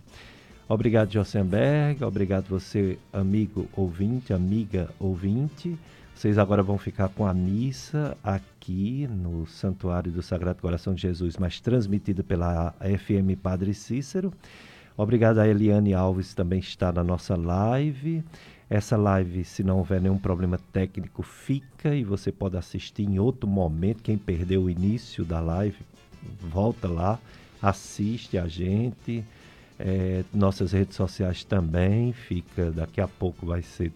Obrigado, Jossenberg. Obrigado você, amigo ouvinte, amiga ouvinte. Vocês agora vão ficar com a missa aqui no Santuário do Sagrado Coração de Jesus, mas transmitida pela FM Padre Cícero. Obrigado a Eliane Alves, também está na nossa live. Essa live, se não houver nenhum problema técnico, fica e você pode assistir em outro momento. Quem perdeu o início da live, volta lá, assiste a gente. É, nossas redes sociais também, fica, daqui a pouco vai ser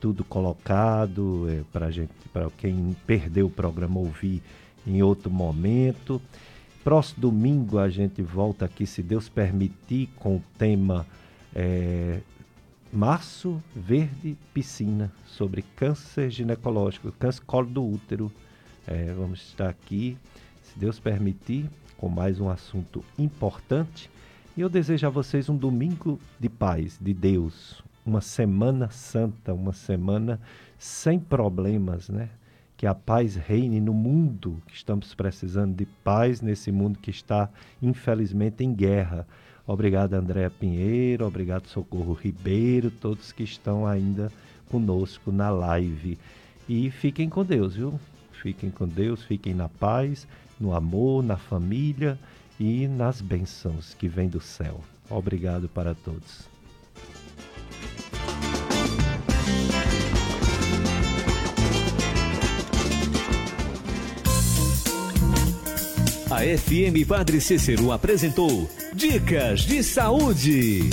tudo colocado é, para gente, para quem perdeu o programa ouvir em outro momento. Próximo domingo a gente volta aqui, se Deus permitir, com o tema é, Março Verde Piscina sobre câncer ginecológico, câncer colo do útero. É, vamos estar aqui, se Deus permitir, com mais um assunto importante. E eu desejo a vocês um domingo de paz, de Deus, uma semana santa, uma semana sem problemas, né? Que a paz reine no mundo, que estamos precisando de paz nesse mundo que está, infelizmente, em guerra. Obrigado, Andréa Pinheiro, obrigado, Socorro Ribeiro, todos que estão ainda conosco na live. E fiquem com Deus, viu? Fiquem com Deus, fiquem na paz, no amor, na família e nas bênçãos que vêm do céu. Obrigado para todos. A FM Padre Cícero apresentou Dicas de Saúde.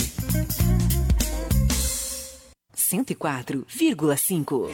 104,5